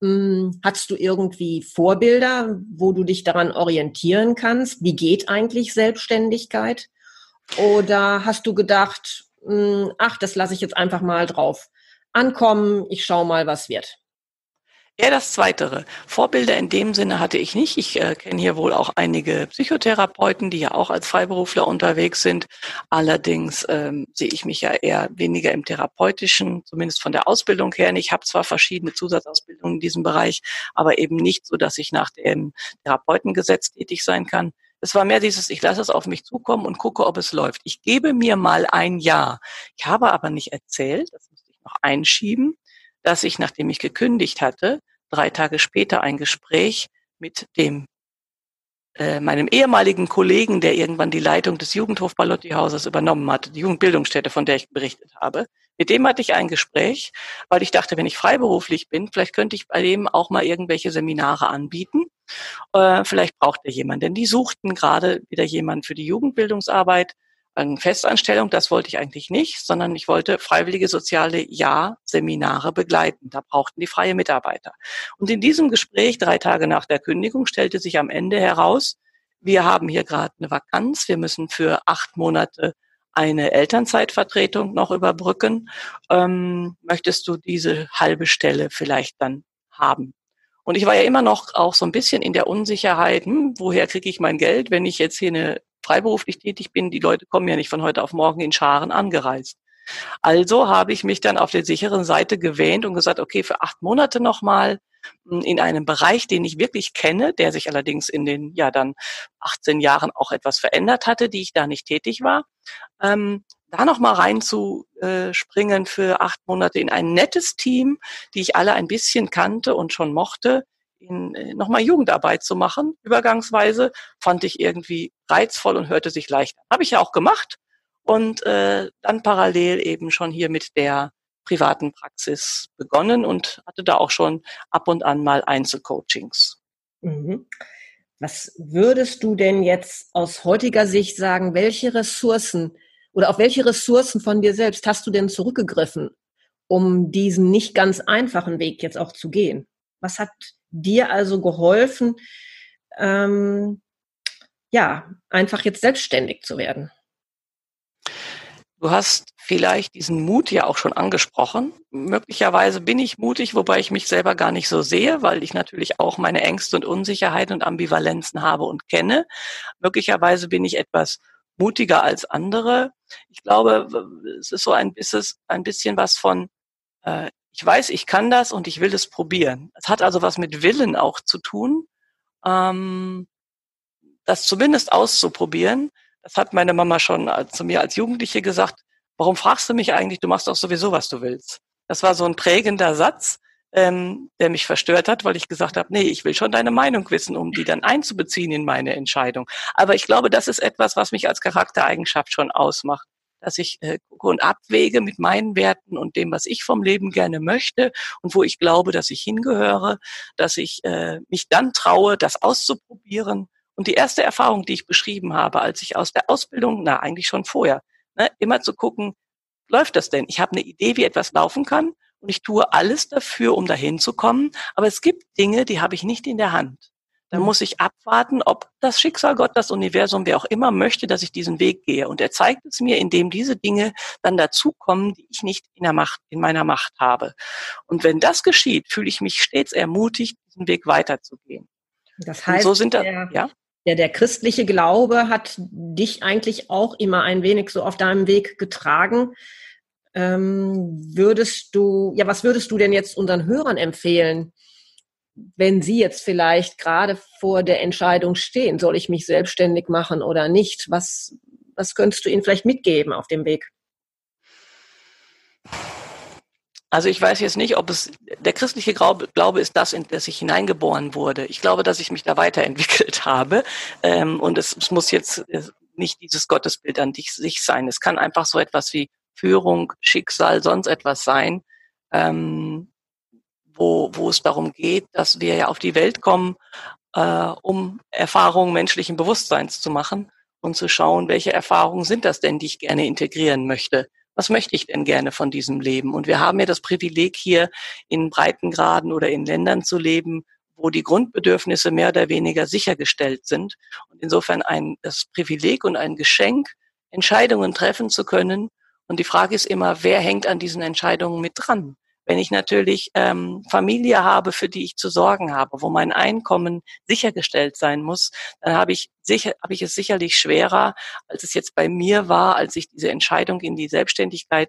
Speaker 1: Hm, hattest du irgendwie Vorbilder, wo du dich daran orientieren kannst? Wie geht eigentlich Selbstständigkeit? Oder hast du gedacht, hm, ach, das lasse ich jetzt einfach mal drauf ankommen, ich schaue mal, was wird?
Speaker 2: Eher das Zweitere. Vorbilder in dem Sinne hatte ich nicht. Ich äh, kenne hier wohl auch einige Psychotherapeuten, die ja auch als Freiberufler unterwegs sind. Allerdings ähm, sehe ich mich ja eher weniger im therapeutischen, zumindest von der Ausbildung her. Ich habe zwar verschiedene Zusatzausbildungen in diesem Bereich, aber eben nicht so, dass ich nach dem Therapeutengesetz tätig sein kann. Es war mehr dieses, ich lasse es auf mich zukommen und gucke, ob es läuft. Ich gebe mir mal ein Jahr. Ich habe aber nicht erzählt, das musste ich noch einschieben, dass ich, nachdem ich gekündigt hatte, drei Tage später ein Gespräch mit dem äh, meinem ehemaligen Kollegen, der irgendwann die Leitung des Jugendhof Ballotti-Hauses übernommen hatte, die Jugendbildungsstätte, von der ich berichtet habe. Mit dem hatte ich ein Gespräch, weil ich dachte, wenn ich freiberuflich bin, vielleicht könnte ich bei dem auch mal irgendwelche Seminare anbieten. Äh, vielleicht braucht er jemanden, denn die suchten gerade wieder jemanden für die Jugendbildungsarbeit eine Festanstellung, das wollte ich eigentlich nicht, sondern ich wollte freiwillige soziale Ja-Seminare begleiten. Da brauchten die freie Mitarbeiter. Und in diesem Gespräch, drei Tage nach der Kündigung, stellte sich am Ende heraus, wir haben hier gerade eine Vakanz, wir müssen für acht Monate eine Elternzeitvertretung noch überbrücken. Ähm, möchtest du diese halbe Stelle vielleicht dann haben? Und ich war ja immer noch auch so ein bisschen in der Unsicherheit, hm, woher kriege ich mein Geld, wenn ich jetzt hier eine freiberuflich tätig bin, die Leute kommen ja nicht von heute auf morgen in Scharen angereist. Also habe ich mich dann auf der sicheren Seite gewähnt und gesagt, okay, für acht Monate nochmal hm, in einem Bereich, den ich wirklich kenne, der sich allerdings in den ja dann 18 Jahren auch etwas verändert hatte, die ich da nicht tätig war, ähm, da nochmal reinzuspringen für acht Monate in ein nettes Team, die ich alle ein bisschen kannte und schon mochte, in, äh, nochmal Jugendarbeit zu machen, übergangsweise, fand ich irgendwie reizvoll und hörte sich leicht. Habe ich ja auch gemacht und äh, dann parallel eben schon hier mit der privaten Praxis begonnen und hatte da auch schon ab und an mal Einzelcoachings.
Speaker 1: Mhm. Was würdest du denn jetzt aus heutiger Sicht sagen, welche Ressourcen oder auf welche Ressourcen von dir selbst hast du denn zurückgegriffen, um diesen nicht ganz einfachen Weg jetzt auch zu gehen? Was hat dir also geholfen, ähm, ja, einfach jetzt selbstständig zu werden?
Speaker 2: Du hast vielleicht diesen Mut ja auch schon angesprochen. Möglicherweise bin ich mutig, wobei ich mich selber gar nicht so sehe, weil ich natürlich auch meine Ängste und Unsicherheiten und Ambivalenzen habe und kenne. Möglicherweise bin ich etwas mutiger als andere. Ich glaube, es ist so ein bisschen, ein bisschen was von, äh, ich weiß, ich kann das und ich will es probieren. Es hat also was mit Willen auch zu tun, ähm, das zumindest auszuprobieren. Das hat meine Mama schon zu mir als Jugendliche gesagt. Warum fragst du mich eigentlich? Du machst doch sowieso, was du willst. Das war so ein prägender Satz, ähm, der mich verstört hat, weil ich gesagt habe, nee, ich will schon deine Meinung wissen, um die dann einzubeziehen in meine Entscheidung. Aber ich glaube, das ist etwas, was mich als Charaktereigenschaft schon ausmacht dass ich äh, gucke und abwäge mit meinen Werten und dem, was ich vom Leben gerne möchte und wo ich glaube, dass ich hingehöre, dass ich äh, mich dann traue, das auszuprobieren. Und die erste Erfahrung, die ich beschrieben habe, als ich aus der Ausbildung, na eigentlich schon vorher, ne, immer zu gucken, läuft das denn? Ich habe eine Idee, wie etwas laufen kann und ich tue alles dafür, um dahin zu kommen. Aber es gibt Dinge, die habe ich nicht in der Hand. Dann mhm. muss ich abwarten, ob das Schicksal Gott, das Universum, wer auch immer möchte, dass ich diesen Weg gehe. Und er zeigt es mir, indem diese Dinge dann dazukommen, die ich nicht in der Macht, in meiner Macht habe. Und wenn das geschieht, fühle ich mich stets ermutigt, diesen Weg weiterzugehen.
Speaker 1: Das heißt, so sind da, der, ja? der, der christliche Glaube hat dich eigentlich auch immer ein wenig so auf deinem Weg getragen. Ähm, würdest du, ja, was würdest du denn jetzt unseren Hörern empfehlen? Wenn Sie jetzt vielleicht gerade vor der Entscheidung stehen, soll ich mich selbstständig machen oder nicht, was, was könntest du Ihnen vielleicht mitgeben auf dem Weg?
Speaker 2: Also ich weiß jetzt nicht, ob es der christliche Glaube, ist das, in das ich hineingeboren wurde. Ich glaube, dass ich mich da weiterentwickelt habe ähm, und es, es, muss jetzt nicht dieses Gottesbild an dich, sich sein. Es kann einfach so etwas wie Führung, Schicksal, sonst etwas sein. Ähm, wo, wo es darum geht, dass wir ja auf die Welt kommen, äh, um Erfahrungen menschlichen Bewusstseins zu machen und zu schauen, welche Erfahrungen sind das denn, die ich gerne integrieren möchte. Was möchte ich denn gerne von diesem Leben? Und wir haben ja das Privileg, hier in Breitengraden oder in Ländern zu leben, wo die Grundbedürfnisse mehr oder weniger sichergestellt sind. Und insofern ein, das Privileg und ein Geschenk, Entscheidungen treffen zu können. Und die Frage ist immer, wer hängt an diesen Entscheidungen mit dran? Wenn ich natürlich ähm, Familie habe, für die ich zu sorgen habe, wo mein Einkommen sichergestellt sein muss, dann habe ich sicher, habe ich es sicherlich schwerer, als es jetzt bei mir war, als ich diese Entscheidung in die Selbstständigkeit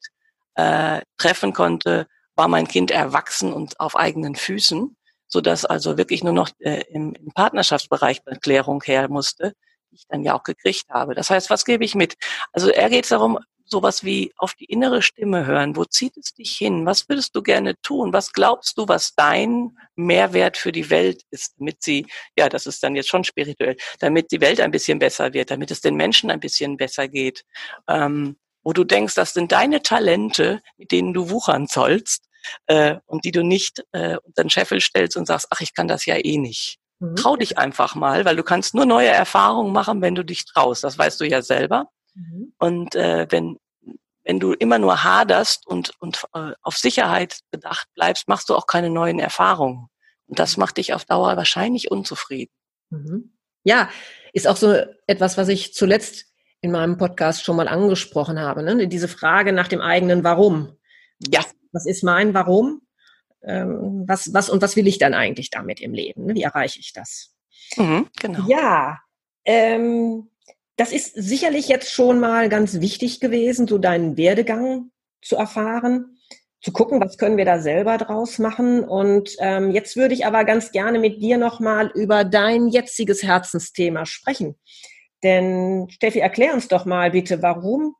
Speaker 2: äh, treffen konnte, war mein Kind erwachsen und auf eigenen Füßen, so dass also wirklich nur noch äh, im, im Partnerschaftsbereich Erklärung her musste, die ich dann ja auch gekriegt habe. Das heißt, was gebe ich mit? Also er geht es darum, sowas wie auf die innere Stimme hören. Wo zieht es dich hin? Was würdest du gerne tun? Was glaubst du, was dein Mehrwert für die Welt ist, damit sie, ja, das ist dann jetzt schon spirituell, damit die Welt ein bisschen besser wird, damit es den Menschen ein bisschen besser geht. Ähm, wo du denkst, das sind deine Talente, mit denen du wuchern sollst äh, und die du nicht äh, unter den Scheffel stellst und sagst, ach, ich kann das ja eh nicht. Mhm. Trau dich einfach mal, weil du kannst nur neue Erfahrungen machen, wenn du dich traust. Das weißt du ja selber. Mhm. Und äh, wenn, wenn du immer nur haderst und, und äh, auf Sicherheit bedacht bleibst, machst du auch keine neuen Erfahrungen. Und das macht dich auf Dauer wahrscheinlich unzufrieden.
Speaker 1: Mhm. Ja, ist auch so etwas, was ich zuletzt in meinem Podcast schon mal angesprochen habe. Ne? Diese Frage nach dem eigenen Warum. Ja. Was, was ist mein Warum? Ähm, was, was und was will ich dann eigentlich damit im Leben? Ne? Wie erreiche ich das? Mhm, genau. Ja, ähm, das ist sicherlich jetzt schon mal ganz wichtig gewesen, so deinen Werdegang zu erfahren, zu gucken, was können wir da selber draus machen. Und ähm, jetzt würde ich aber ganz gerne mit dir nochmal über dein jetziges Herzensthema sprechen. Denn Steffi, erklär uns doch mal bitte, warum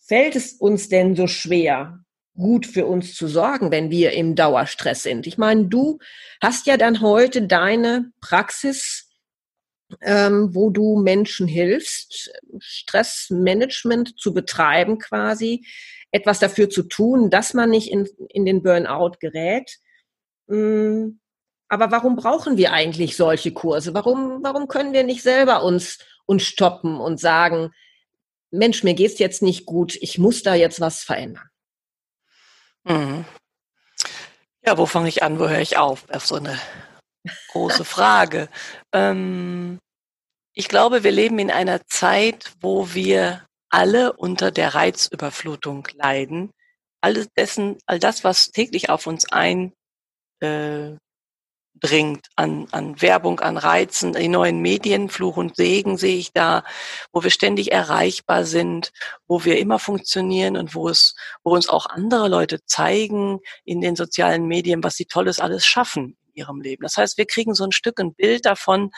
Speaker 1: fällt es uns denn so schwer, gut für uns zu sorgen, wenn wir im Dauerstress sind? Ich meine, du hast ja dann heute deine Praxis ähm, wo du Menschen hilfst, Stressmanagement zu betreiben quasi, etwas dafür zu tun, dass man nicht in, in den Burnout gerät. Mm, aber warum brauchen wir eigentlich solche Kurse? Warum, warum können wir nicht selber uns, uns stoppen und sagen, Mensch, mir geht's jetzt nicht gut, ich muss da jetzt was verändern?
Speaker 2: Mhm. Ja, wo fange ich an, wo höre ich auf? Auf so eine große Frage. ähm, ich glaube, wir leben in einer Zeit, wo wir alle unter der Reizüberflutung leiden. Alles dessen, all das, was täglich auf uns eindringt, äh, an, an Werbung, an Reizen, die neuen Medien, Fluch und Segen sehe ich da, wo wir ständig erreichbar sind, wo wir immer funktionieren und wo es, wo uns auch andere Leute zeigen in den sozialen Medien, was sie Tolles alles schaffen ihrem Leben. Das heißt, wir kriegen so ein Stück ein Bild davon,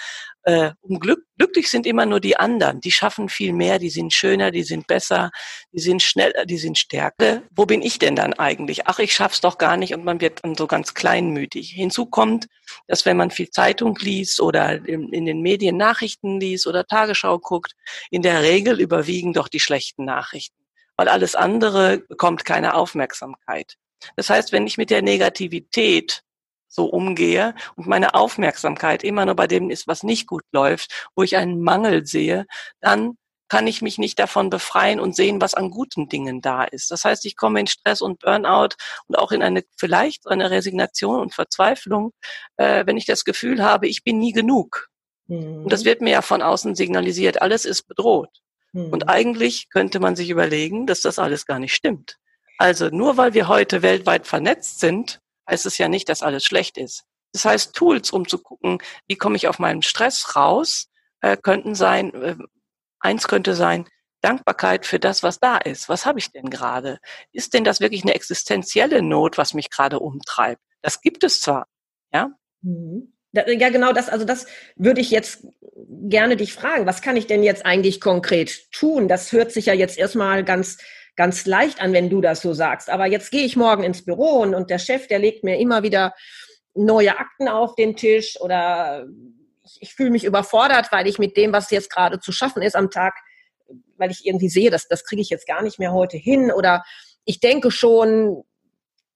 Speaker 2: äh, um Glück, glücklich sind immer nur die anderen. Die schaffen viel mehr, die sind schöner, die sind besser, die sind schneller, die sind stärker. Wo bin ich denn dann eigentlich? Ach, ich schaff's doch gar nicht und man wird dann so ganz kleinmütig. Hinzu kommt, dass wenn man viel Zeitung liest oder in, in den Medien Nachrichten liest oder Tagesschau guckt, in der Regel überwiegen doch die schlechten Nachrichten, weil alles andere bekommt keine Aufmerksamkeit. Das heißt, wenn ich mit der Negativität so umgehe und meine Aufmerksamkeit immer nur bei dem ist, was nicht gut läuft, wo ich einen Mangel sehe, dann kann ich mich nicht davon befreien und sehen, was an guten Dingen da ist. Das heißt, ich komme in Stress und Burnout und auch in eine vielleicht eine Resignation und Verzweiflung, äh, wenn ich das Gefühl habe, ich bin nie genug. Mhm. Und das wird mir ja von außen signalisiert, alles ist bedroht. Mhm. Und eigentlich könnte man sich überlegen, dass das alles gar nicht stimmt. Also nur weil wir heute weltweit vernetzt sind, heißt es ja nicht, dass alles schlecht ist. Das heißt, Tools, um zu gucken, wie komme ich auf meinen Stress raus, äh, könnten sein, äh, eins könnte sein, Dankbarkeit für das, was da ist. Was habe ich denn gerade? Ist denn das wirklich eine existenzielle Not, was mich gerade umtreibt? Das gibt es zwar, ja.
Speaker 1: Mhm. Ja, genau das, also das würde ich jetzt gerne dich fragen. Was kann ich denn jetzt eigentlich konkret tun? Das hört sich ja jetzt erstmal ganz ganz leicht an, wenn du das so sagst. Aber jetzt gehe ich morgen ins Büro und, und der Chef, der legt mir immer wieder neue Akten auf den Tisch oder ich, ich fühle mich überfordert, weil ich mit dem, was jetzt gerade zu schaffen ist am Tag, weil ich irgendwie sehe, dass das kriege ich jetzt gar nicht mehr heute hin oder ich denke schon,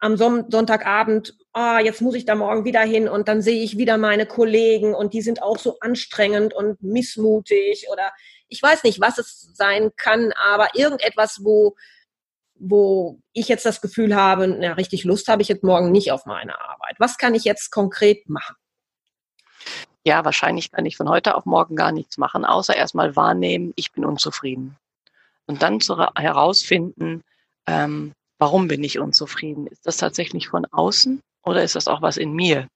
Speaker 1: am Sonntagabend, ah, jetzt muss ich da morgen wieder hin und dann sehe ich wieder meine Kollegen und die sind auch so anstrengend und missmutig oder ich weiß nicht, was es sein kann, aber irgendetwas, wo, wo ich jetzt das Gefühl habe, na, richtig Lust habe ich jetzt morgen nicht auf meine Arbeit. Was kann ich jetzt konkret machen?
Speaker 2: Ja, wahrscheinlich kann ich von heute auf morgen gar nichts machen, außer erstmal wahrnehmen, ich bin unzufrieden. Und dann zu herausfinden, ähm, warum bin ich unzufrieden? Ist das tatsächlich von außen oder ist das auch was in mir?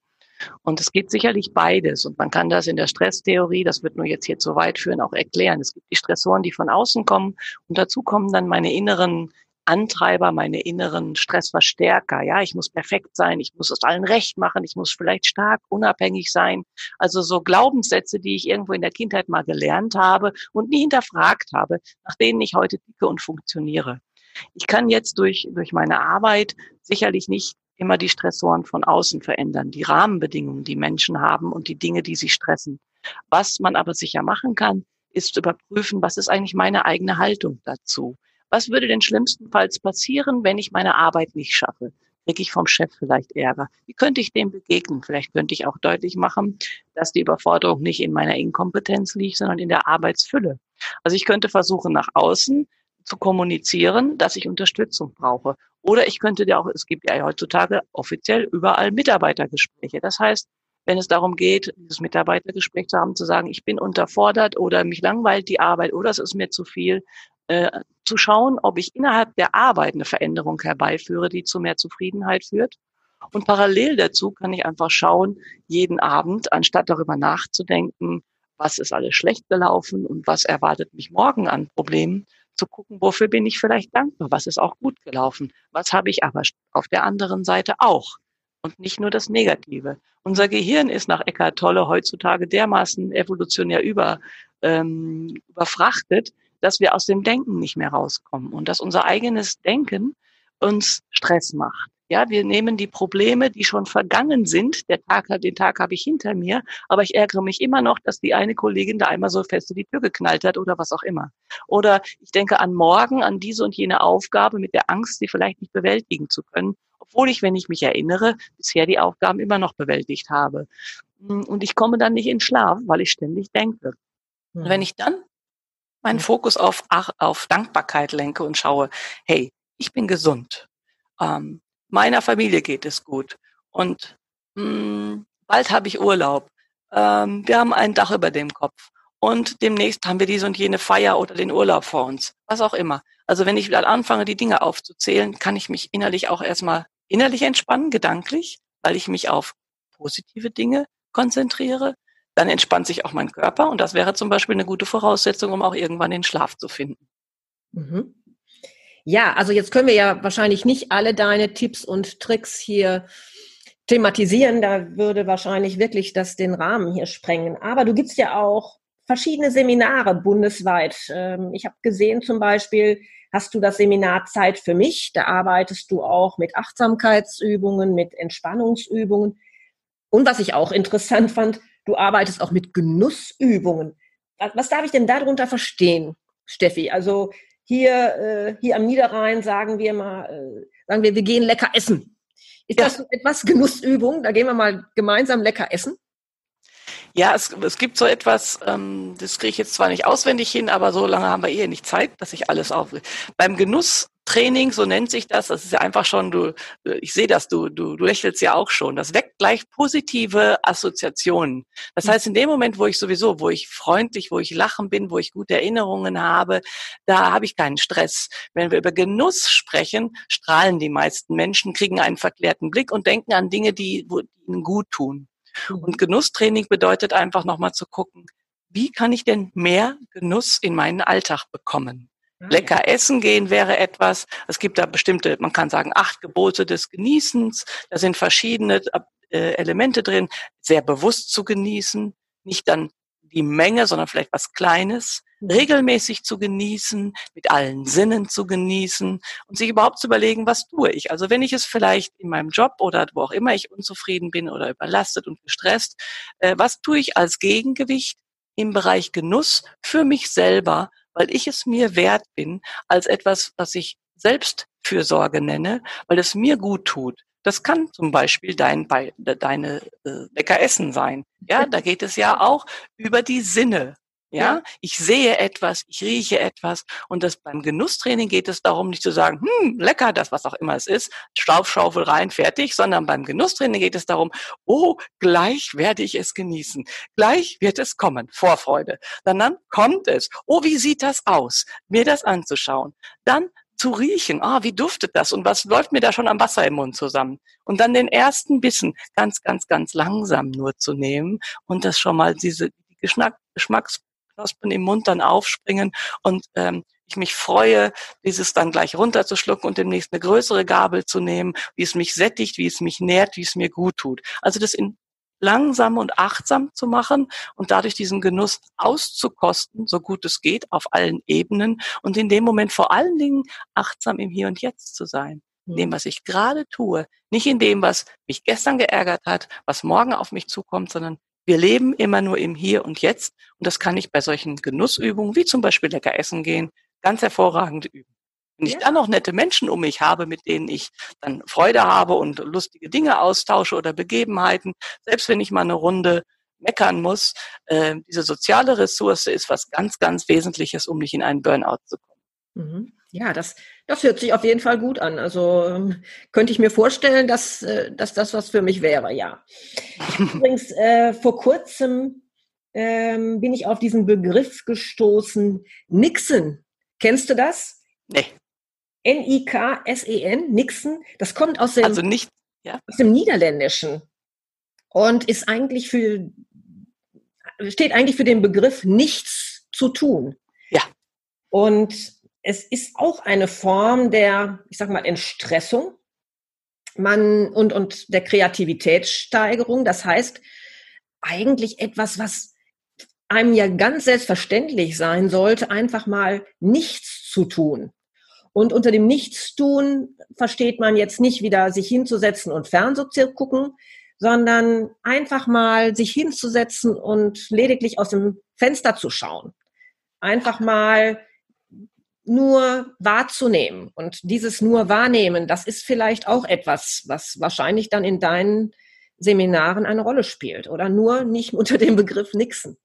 Speaker 2: Und es gibt sicherlich beides. Und man kann das in der Stresstheorie, das wird nur jetzt hier zu weit führen, auch erklären. Es gibt die Stressoren, die von außen kommen. Und dazu kommen dann meine inneren Antreiber, meine inneren Stressverstärker. Ja, ich muss perfekt sein, ich muss es allen recht machen, ich muss vielleicht stark unabhängig sein. Also so Glaubenssätze, die ich irgendwo in der Kindheit mal gelernt habe und nie hinterfragt habe, nach denen ich heute ticke und funktioniere. Ich kann jetzt durch, durch meine Arbeit sicherlich nicht immer die Stressoren von außen verändern, die Rahmenbedingungen, die Menschen haben und die Dinge, die sie stressen. Was man aber sicher machen kann, ist überprüfen, was ist eigentlich meine eigene Haltung dazu? Was würde denn schlimmstenfalls passieren, wenn ich meine Arbeit nicht schaffe? Kriege ich vom Chef vielleicht Ärger? Wie könnte ich dem begegnen? Vielleicht könnte ich auch deutlich machen, dass die Überforderung nicht in meiner Inkompetenz liegt, sondern in der Arbeitsfülle. Also ich könnte versuchen, nach außen zu kommunizieren, dass ich Unterstützung brauche. Oder ich könnte ja auch, es gibt ja heutzutage offiziell überall Mitarbeitergespräche. Das heißt, wenn es darum geht, dieses Mitarbeitergespräch zu haben, zu sagen, ich bin unterfordert oder mich langweilt die Arbeit oder es ist mir zu viel, äh, zu schauen, ob ich innerhalb der Arbeit eine Veränderung herbeiführe, die zu mehr Zufriedenheit führt. Und parallel dazu kann ich einfach schauen, jeden Abend, anstatt darüber nachzudenken, was ist alles schlecht gelaufen und was erwartet mich morgen an Problemen, zu gucken, wofür bin ich vielleicht dankbar, was ist auch gut gelaufen, was habe ich aber auf der anderen Seite auch und nicht nur das Negative. Unser Gehirn ist nach Eckhart Tolle heutzutage dermaßen evolutionär über, ähm, überfrachtet, dass wir aus dem Denken nicht mehr rauskommen und dass unser eigenes Denken uns Stress macht. Ja, wir nehmen die Probleme, die schon vergangen sind. Der Tag, den Tag habe ich hinter mir, aber ich ärgere mich immer noch, dass die eine Kollegin da einmal so fest in die Tür geknallt hat oder was auch immer. Oder ich denke an morgen, an diese und jene Aufgabe mit der Angst, sie vielleicht nicht bewältigen zu können, obwohl ich, wenn ich mich erinnere, bisher die Aufgaben immer noch bewältigt habe. Und ich komme dann nicht in Schlaf, weil ich ständig denke. Und wenn ich dann meinen Fokus auf, auf Dankbarkeit lenke und schaue, hey, ich bin gesund. Ähm, meiner Familie geht es gut. Und mh, hm, bald habe ich Urlaub. Ähm, wir haben ein Dach über dem Kopf. Und demnächst haben wir diese und jene Feier oder den Urlaub vor uns. Was auch immer. Also wenn ich wieder anfange, die Dinge aufzuzählen, kann ich mich innerlich auch erstmal innerlich entspannen, gedanklich, weil ich mich auf positive Dinge konzentriere dann entspannt sich auch mein Körper und das wäre zum Beispiel eine gute Voraussetzung, um auch irgendwann den Schlaf zu finden.
Speaker 1: Mhm. Ja, also jetzt können wir ja wahrscheinlich nicht alle deine Tipps und Tricks hier thematisieren. Da würde wahrscheinlich wirklich das den Rahmen hier sprengen. Aber du gibst ja auch verschiedene Seminare bundesweit. Ähm, ich habe gesehen zum Beispiel, hast du das Seminar Zeit für mich. Da arbeitest du auch mit Achtsamkeitsübungen, mit Entspannungsübungen. Und was ich auch interessant fand, du arbeitest auch mit Genussübungen. Was, was darf ich denn darunter verstehen, Steffi? Also hier, äh, hier am Niederrhein sagen wir mal, äh, sagen wir, wir gehen lecker essen. Ist ja. das so etwas Genussübung? Da gehen wir mal gemeinsam lecker essen?
Speaker 2: Ja, es, es gibt so etwas, ähm, das kriege ich jetzt zwar nicht auswendig hin, aber so lange haben wir eh nicht Zeit, dass ich alles auf. Beim Genusstraining, so nennt sich das, das ist ja einfach schon, du, ich sehe das, du, du, du lächelst ja auch schon. Das weckt gleich positive Assoziationen. Das heißt, in dem Moment, wo ich sowieso, wo ich freundlich, wo ich lachen bin, wo ich gute Erinnerungen habe, da habe ich keinen Stress. Wenn wir über Genuss sprechen, strahlen die meisten Menschen, kriegen einen verklärten Blick und denken an Dinge, die, wo, die ihnen gut tun. Und mhm. Genusstraining bedeutet einfach nochmal zu gucken, wie kann ich denn mehr Genuss in meinen Alltag bekommen? Ah, Lecker essen gehen wäre etwas. Es gibt da bestimmte, man kann sagen, acht Gebote des Genießens. Da sind verschiedene äh, Elemente drin. Sehr bewusst zu genießen, nicht dann die Menge, sondern vielleicht was Kleines regelmäßig zu genießen, mit allen Sinnen zu genießen und sich überhaupt zu überlegen, was tue ich. Also wenn ich es vielleicht in meinem Job oder wo auch immer ich unzufrieden bin oder überlastet und gestresst, äh, was tue ich als Gegengewicht im Bereich Genuss für mich selber, weil ich es mir wert bin, als etwas, was ich Selbstfürsorge nenne, weil es mir gut tut. Das kann zum Beispiel dein, deine äh, lecker Essen sein. Ja, da geht es ja auch über die Sinne. Ja? ja, ich sehe etwas, ich rieche etwas und das beim Genusstraining geht es darum, nicht zu sagen, hm, lecker, das was auch immer es ist, Staubschaufel rein, fertig, sondern beim Genusstraining geht es darum, oh, gleich werde ich es genießen, gleich wird es kommen, Vorfreude. Dann, dann kommt es, oh, wie sieht das aus, mir das anzuschauen. Dann zu riechen, ah, wie duftet das und was läuft mir da schon am Wasser im Mund zusammen? Und dann den ersten Bissen ganz, ganz, ganz langsam nur zu nehmen und das schon mal diese Geschmack, Geschmacks Knospen im Mund dann aufspringen und ähm, ich mich freue, dieses dann gleich runterzuschlucken und demnächst eine größere Gabel zu nehmen, wie es mich sättigt, wie es mich nährt, wie es mir gut tut. Also das in langsam und achtsam zu machen und dadurch diesen Genuss auszukosten, so gut es geht, auf allen Ebenen und in dem Moment vor allen Dingen achtsam im Hier und Jetzt zu sein. In dem, mhm. was ich gerade tue, nicht in dem, was mich gestern geärgert hat, was morgen auf mich zukommt, sondern wir leben immer nur im Hier und Jetzt und das kann ich bei solchen Genussübungen, wie zum Beispiel lecker essen gehen, ganz hervorragend üben. Wenn ich dann noch nette Menschen um mich habe, mit denen ich dann Freude habe und lustige Dinge austausche oder Begebenheiten, selbst wenn ich mal eine Runde meckern muss, äh, diese soziale Ressource ist was ganz, ganz Wesentliches, um nicht in einen Burnout zu kommen.
Speaker 1: Mhm. Ja, das, das hört sich auf jeden Fall gut an. Also ähm, könnte ich mir vorstellen, dass, äh, dass das was für mich wäre, ja. Übrigens, äh, vor kurzem ähm, bin ich auf diesen Begriff gestoßen, Nixon. Kennst du das?
Speaker 2: Nee.
Speaker 1: N-I-K-S-E-N, Nixon. Das kommt aus dem,
Speaker 2: also nicht,
Speaker 1: ja. aus dem Niederländischen und ist eigentlich für, steht eigentlich für den Begriff nichts zu tun.
Speaker 2: Ja.
Speaker 1: Und es ist auch eine Form der, ich sag mal, Entstressung man, und, und der Kreativitätssteigerung. Das heißt, eigentlich etwas, was einem ja ganz selbstverständlich sein sollte, einfach mal nichts zu tun. Und unter dem Nichtstun versteht man jetzt nicht wieder sich hinzusetzen und Fernsehen zu gucken, sondern einfach mal sich hinzusetzen und lediglich aus dem Fenster zu schauen. Einfach mal nur wahrzunehmen. Und dieses nur wahrnehmen, das ist vielleicht auch etwas, was wahrscheinlich dann in deinen Seminaren eine Rolle spielt. Oder nur nicht unter dem Begriff Nixon.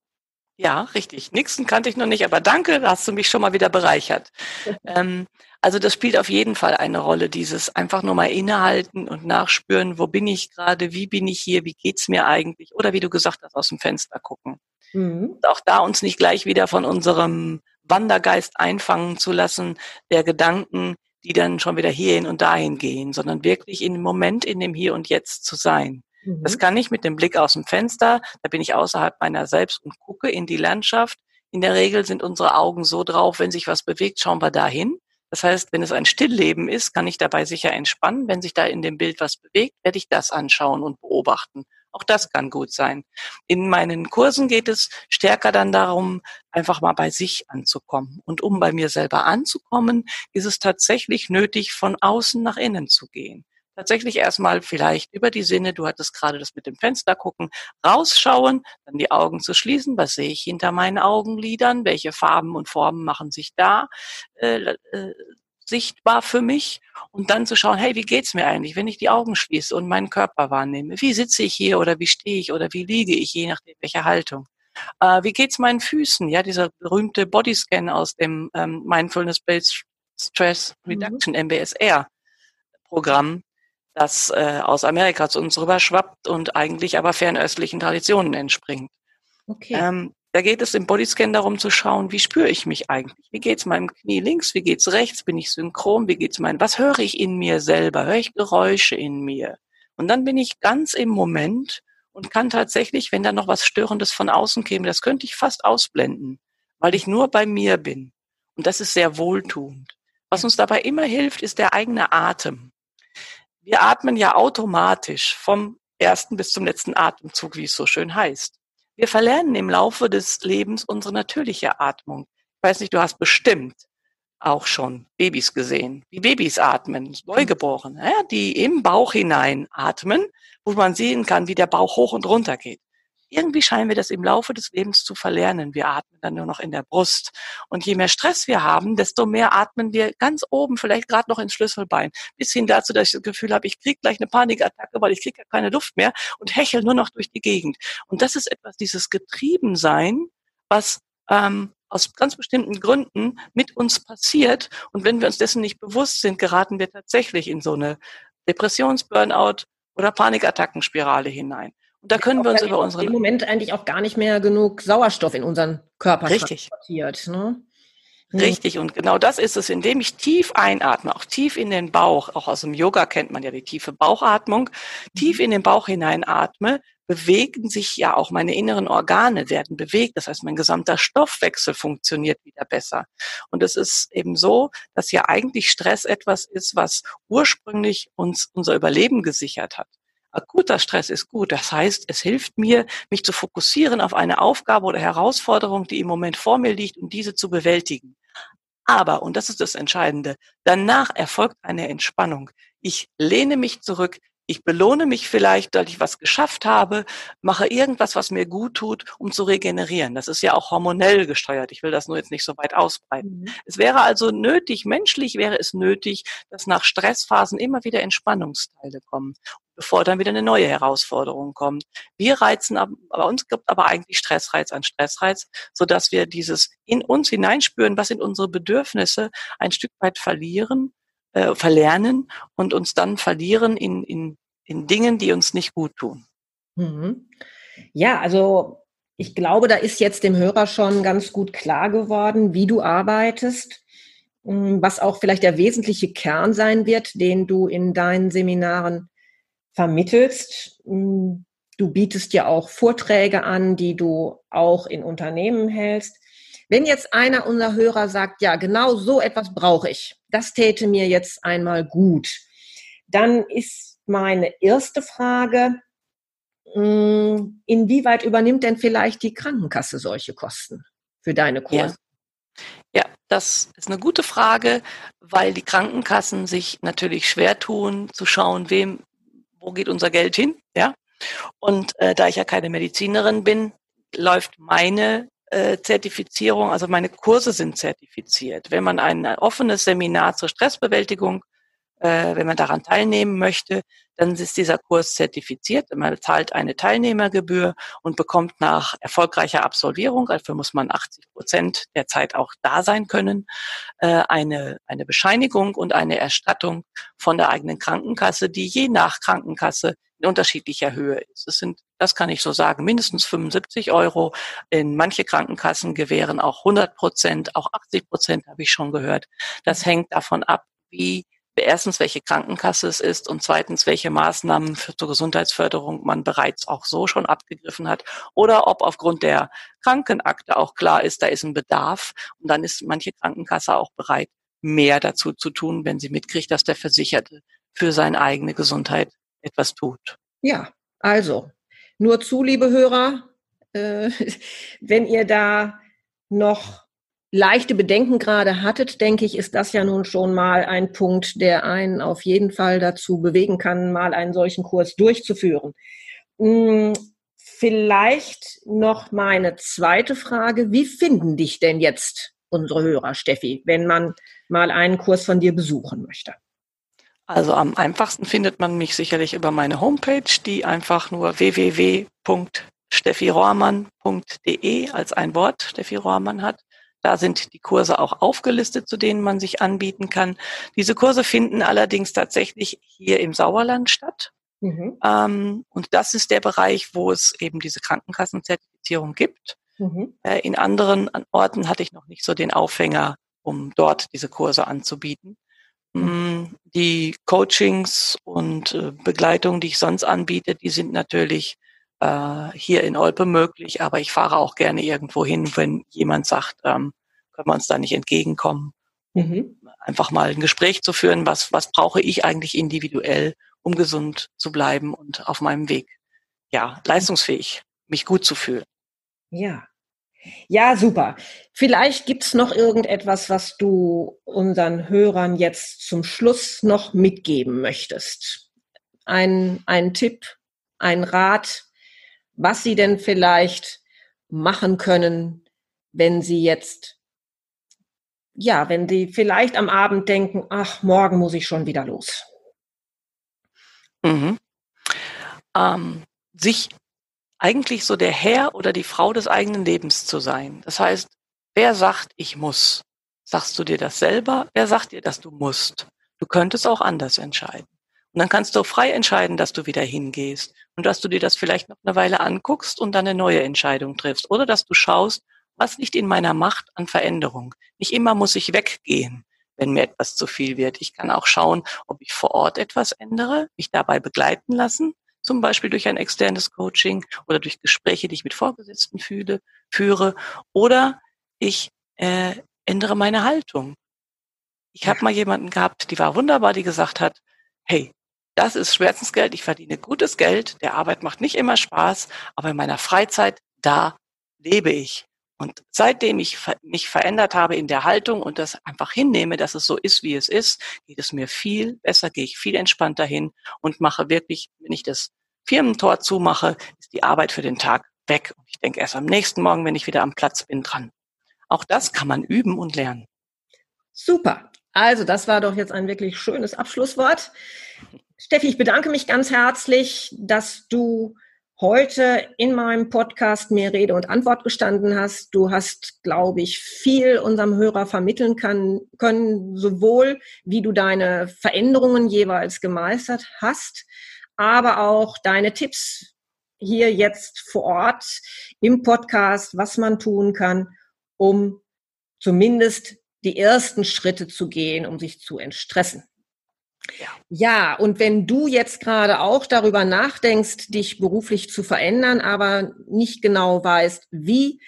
Speaker 2: Ja, richtig. Nixon kannte ich noch nicht, aber danke, da hast du mich schon mal wieder bereichert. ähm, also das spielt auf jeden Fall eine Rolle, dieses einfach nur mal innehalten und nachspüren, wo bin ich gerade, wie bin ich hier, wie geht's mir eigentlich? Oder wie du gesagt hast, aus dem Fenster gucken. Mhm. auch da uns nicht gleich wieder von unserem Wandergeist einfangen zu lassen, der Gedanken, die dann schon wieder hierhin und dahin gehen, sondern wirklich dem Moment, in dem Hier und Jetzt zu sein. Mhm. Das kann ich mit dem Blick aus dem Fenster, da bin ich außerhalb meiner selbst und gucke in die Landschaft. In der Regel sind unsere Augen so drauf, wenn sich was bewegt, schauen wir dahin. Das heißt, wenn es ein Stillleben ist, kann ich dabei sicher entspannen. Wenn sich da in dem Bild was bewegt, werde ich das anschauen und beobachten. Auch das kann gut sein. In meinen Kursen geht es stärker dann darum, einfach mal bei sich anzukommen. Und um bei mir selber anzukommen, ist es tatsächlich nötig, von außen nach innen zu gehen. Tatsächlich erstmal vielleicht über die Sinne, du hattest gerade das mit dem Fenster gucken, rausschauen, dann die Augen zu schließen, was sehe ich hinter meinen Augenlidern, welche Farben und Formen machen sich da äh, äh, sichtbar für mich und dann zu schauen, hey, wie geht's mir eigentlich, wenn ich die Augen schließe und meinen Körper wahrnehme? Wie sitze ich hier oder wie stehe ich oder wie liege ich, je nachdem welche Haltung? Äh, wie geht's meinen Füßen? Ja, dieser berühmte Bodyscan aus dem ähm, Mindfulness Based Stress Reduction mhm. MBSR Programm, das äh, aus Amerika zu uns rüber schwappt und eigentlich aber fernöstlichen Traditionen entspringt. Okay. Ähm, da geht es im Bodyscan darum zu schauen, wie spüre ich mich eigentlich? Wie geht's meinem Knie links? Wie geht's rechts? Bin ich synchron? Wie geht's mein, was höre ich in mir selber? Höre ich Geräusche in mir? Und dann bin ich ganz im Moment und kann tatsächlich, wenn da noch was Störendes von außen käme, das könnte ich fast ausblenden, weil ich nur bei mir bin. Und das ist sehr wohltuend. Was uns dabei immer hilft, ist der eigene Atem. Wir atmen ja automatisch vom ersten bis zum letzten Atemzug, wie es so schön heißt. Wir verlernen im Laufe des Lebens unsere natürliche Atmung. Ich weiß nicht, du hast bestimmt auch schon Babys gesehen, wie Babys atmen, Neugeborene, ja, die im Bauch hinein atmen, wo man sehen kann, wie der Bauch hoch und runter geht. Irgendwie scheinen wir das im Laufe des Lebens zu verlernen. Wir atmen dann nur noch in der Brust. Und je mehr Stress wir haben, desto mehr atmen wir ganz oben, vielleicht gerade noch ins Schlüsselbein. Bis hin dazu, dass ich das Gefühl habe, ich kriege gleich eine Panikattacke, weil ich kriege ja keine Luft mehr und hechel nur noch durch die Gegend. Und das ist etwas, dieses Getriebensein, was ähm, aus ganz bestimmten Gründen mit uns passiert. Und wenn wir uns dessen nicht bewusst sind, geraten wir tatsächlich in so eine Depressions-Burnout oder Panikattackenspirale hinein. Und da können wir uns über unsere
Speaker 1: im Moment eigentlich auch gar nicht mehr genug Sauerstoff in unseren Körper
Speaker 2: Richtig. transportiert. Ne? Hm. Richtig, und genau das ist es, indem ich tief einatme, auch tief in den Bauch, auch aus dem Yoga kennt man ja die tiefe Bauchatmung, tief mhm. in den Bauch hineinatme, bewegen sich ja auch meine inneren Organe, werden bewegt. Das heißt, mein gesamter Stoffwechsel funktioniert wieder besser. Und es ist eben so, dass ja eigentlich Stress etwas ist, was ursprünglich uns unser Überleben gesichert hat. Akuter Stress ist gut. Das heißt, es hilft mir, mich zu fokussieren auf eine Aufgabe oder Herausforderung, die im Moment vor mir liegt und diese zu bewältigen. Aber, und das ist das Entscheidende, danach erfolgt eine Entspannung. Ich lehne mich zurück, ich belohne mich vielleicht, dass ich was geschafft habe, mache irgendwas, was mir gut tut, um zu regenerieren. Das ist ja auch hormonell gesteuert. Ich will das nur jetzt nicht so weit ausbreiten. Mhm. Es wäre also nötig, menschlich wäre es nötig, dass nach Stressphasen immer wieder Entspannungsteile kommen bevor dann wieder eine neue Herausforderung kommt. Wir reizen, bei uns gibt aber eigentlich Stressreiz an Stressreiz, so dass wir dieses in uns hineinspüren, was sind unsere Bedürfnisse, ein Stück weit verlieren, äh, verlernen und uns dann verlieren in, in, in Dingen, die uns nicht gut tun.
Speaker 1: Mhm. Ja, also ich glaube, da ist jetzt dem Hörer schon ganz gut klar geworden, wie du arbeitest, hm, was auch vielleicht der wesentliche Kern sein wird, den du in deinen Seminaren vermittelst. Mm, du bietest ja auch Vorträge an, die du auch in Unternehmen hältst. Wenn jetzt einer unserer Hörer sagt, ja, genau so etwas brauche ich, das täte mir jetzt einmal gut, dann ist meine erste Frage, mm, inwieweit übernimmt denn vielleicht die Krankenkasse solche Kosten für deine Kurse?
Speaker 2: Ja. ja. das ist eine gute Frage, weil die Krankenkassen sich natürlich schwer tun, zu schauen, wem wo geht unser Geld hin? Ja. Und äh, da ich ja keine Medizinerin bin, läuft meine äh, Zertifizierung, also meine Kurse sind zertifiziert. Wenn man ein offenes Seminar zur Stressbewältigung äh, wenn man daran teilnehmen möchte, dann ist dieser Kurs zertifiziert. Man zahlt eine Teilnehmergebühr und bekommt nach erfolgreicher Absolvierung, dafür muss man 80 Prozent der Zeit auch da sein können, äh, eine, eine Bescheinigung und eine Erstattung von der eigenen Krankenkasse, die je nach Krankenkasse in unterschiedlicher Höhe ist. Es sind, das kann ich so sagen, mindestens 75 Euro. In manche Krankenkassen gewähren auch 100 Prozent, auch 80 Prozent habe ich schon gehört. Das hängt davon ab, wie erstens, welche Krankenkasse es ist und zweitens, welche Maßnahmen für, zur Gesundheitsförderung man bereits auch so schon abgegriffen hat oder ob aufgrund der Krankenakte auch klar ist, da ist ein Bedarf und dann ist manche Krankenkasse auch bereit, mehr dazu zu tun, wenn sie mitkriegt, dass der Versicherte für seine eigene Gesundheit etwas tut.
Speaker 1: Ja, also nur zu, liebe Hörer, äh, wenn ihr da noch leichte Bedenken gerade hattet, denke ich, ist das ja nun schon mal ein Punkt, der einen auf jeden Fall dazu bewegen kann, mal einen solchen Kurs durchzuführen. Hm, vielleicht noch meine zweite Frage. Wie finden dich denn jetzt unsere Hörer, Steffi, wenn man mal einen Kurs von dir besuchen möchte?
Speaker 2: Also am einfachsten findet man mich sicherlich über meine Homepage, die einfach nur www.steffirohrmann.de als ein Wort Steffi Rohrmann hat. Da sind die Kurse auch aufgelistet, zu denen man sich anbieten kann. Diese Kurse finden allerdings tatsächlich hier im Sauerland statt. Mhm. Ähm, und das ist der Bereich, wo es eben diese Krankenkassenzertifizierung gibt. Mhm. Äh, in anderen Orten hatte ich noch nicht so den Aufhänger, um dort diese Kurse anzubieten. Mhm. Die Coachings und äh, Begleitung, die ich sonst anbiete, die sind natürlich äh, hier in Olpe möglich, aber ich fahre auch gerne irgendwo hin, wenn jemand sagt, ähm, können wir uns da nicht entgegenkommen. Mhm. Einfach mal ein Gespräch zu führen, was, was brauche ich eigentlich individuell, um gesund zu bleiben und auf meinem Weg, ja, leistungsfähig, mich gut zu fühlen.
Speaker 1: Ja. Ja, super. Vielleicht gibt's noch irgendetwas, was du unseren Hörern jetzt zum Schluss noch mitgeben möchtest. Ein, ein Tipp, ein Rat, was sie denn vielleicht machen können, wenn sie jetzt, ja, wenn sie vielleicht am Abend denken, ach, morgen muss ich schon wieder los.
Speaker 2: Mhm. Ähm, sich eigentlich so der Herr oder die Frau des eigenen Lebens zu sein. Das heißt, wer sagt, ich muss? Sagst du dir das selber? Wer sagt dir, dass du musst? Du könntest auch anders entscheiden. Und dann kannst du frei entscheiden, dass du wieder hingehst und dass du dir das vielleicht noch eine Weile anguckst und dann eine neue Entscheidung triffst. Oder dass du schaust, was liegt in meiner Macht an Veränderung. Nicht immer muss ich weggehen, wenn mir etwas zu viel wird. Ich kann auch schauen, ob ich vor Ort etwas ändere, mich dabei begleiten lassen, zum Beispiel durch ein externes Coaching oder durch Gespräche, die ich mit Vorgesetzten fühle, führe, oder ich äh, ändere meine Haltung. Ich habe mal jemanden gehabt, die war wunderbar, die gesagt hat, hey, das ist Schmerzensgeld, ich verdiene gutes Geld, der Arbeit macht nicht immer Spaß, aber in meiner Freizeit, da lebe ich. Und seitdem ich mich verändert habe in der Haltung und das einfach hinnehme, dass es so ist, wie es ist, geht es mir viel besser, gehe ich viel entspannter hin und mache wirklich, wenn ich das Firmentor zumache, ist die Arbeit für den Tag weg. Und ich denke erst am nächsten Morgen, wenn ich wieder am Platz bin, dran. Auch das kann man üben und lernen.
Speaker 1: Super. Also, das war doch jetzt ein wirklich schönes Abschlusswort. Steffi, ich bedanke mich ganz herzlich, dass du heute in meinem Podcast mir Rede und Antwort gestanden hast. Du hast, glaube ich, viel unserem Hörer vermitteln kann, können, sowohl wie du deine Veränderungen jeweils gemeistert hast, aber auch deine Tipps hier jetzt vor Ort im Podcast, was man tun kann, um zumindest die ersten Schritte zu gehen, um sich zu entstressen. Ja. und wenn du jetzt gerade auch darüber nachdenkst, dich beruflich zu verändern, aber nicht genau weißt, wie,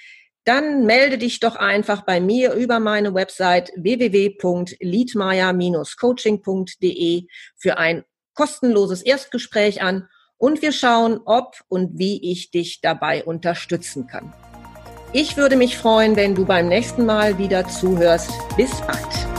Speaker 1: dann melde dich doch einfach bei mir über meine Website www.liedmeier-coaching.de für ein kostenloses Erstgespräch an und wir schauen, ob und wie ich dich dabei unterstützen kann. Ich würde mich freuen, wenn du beim nächsten Mal wieder zuhörst. Bis bald.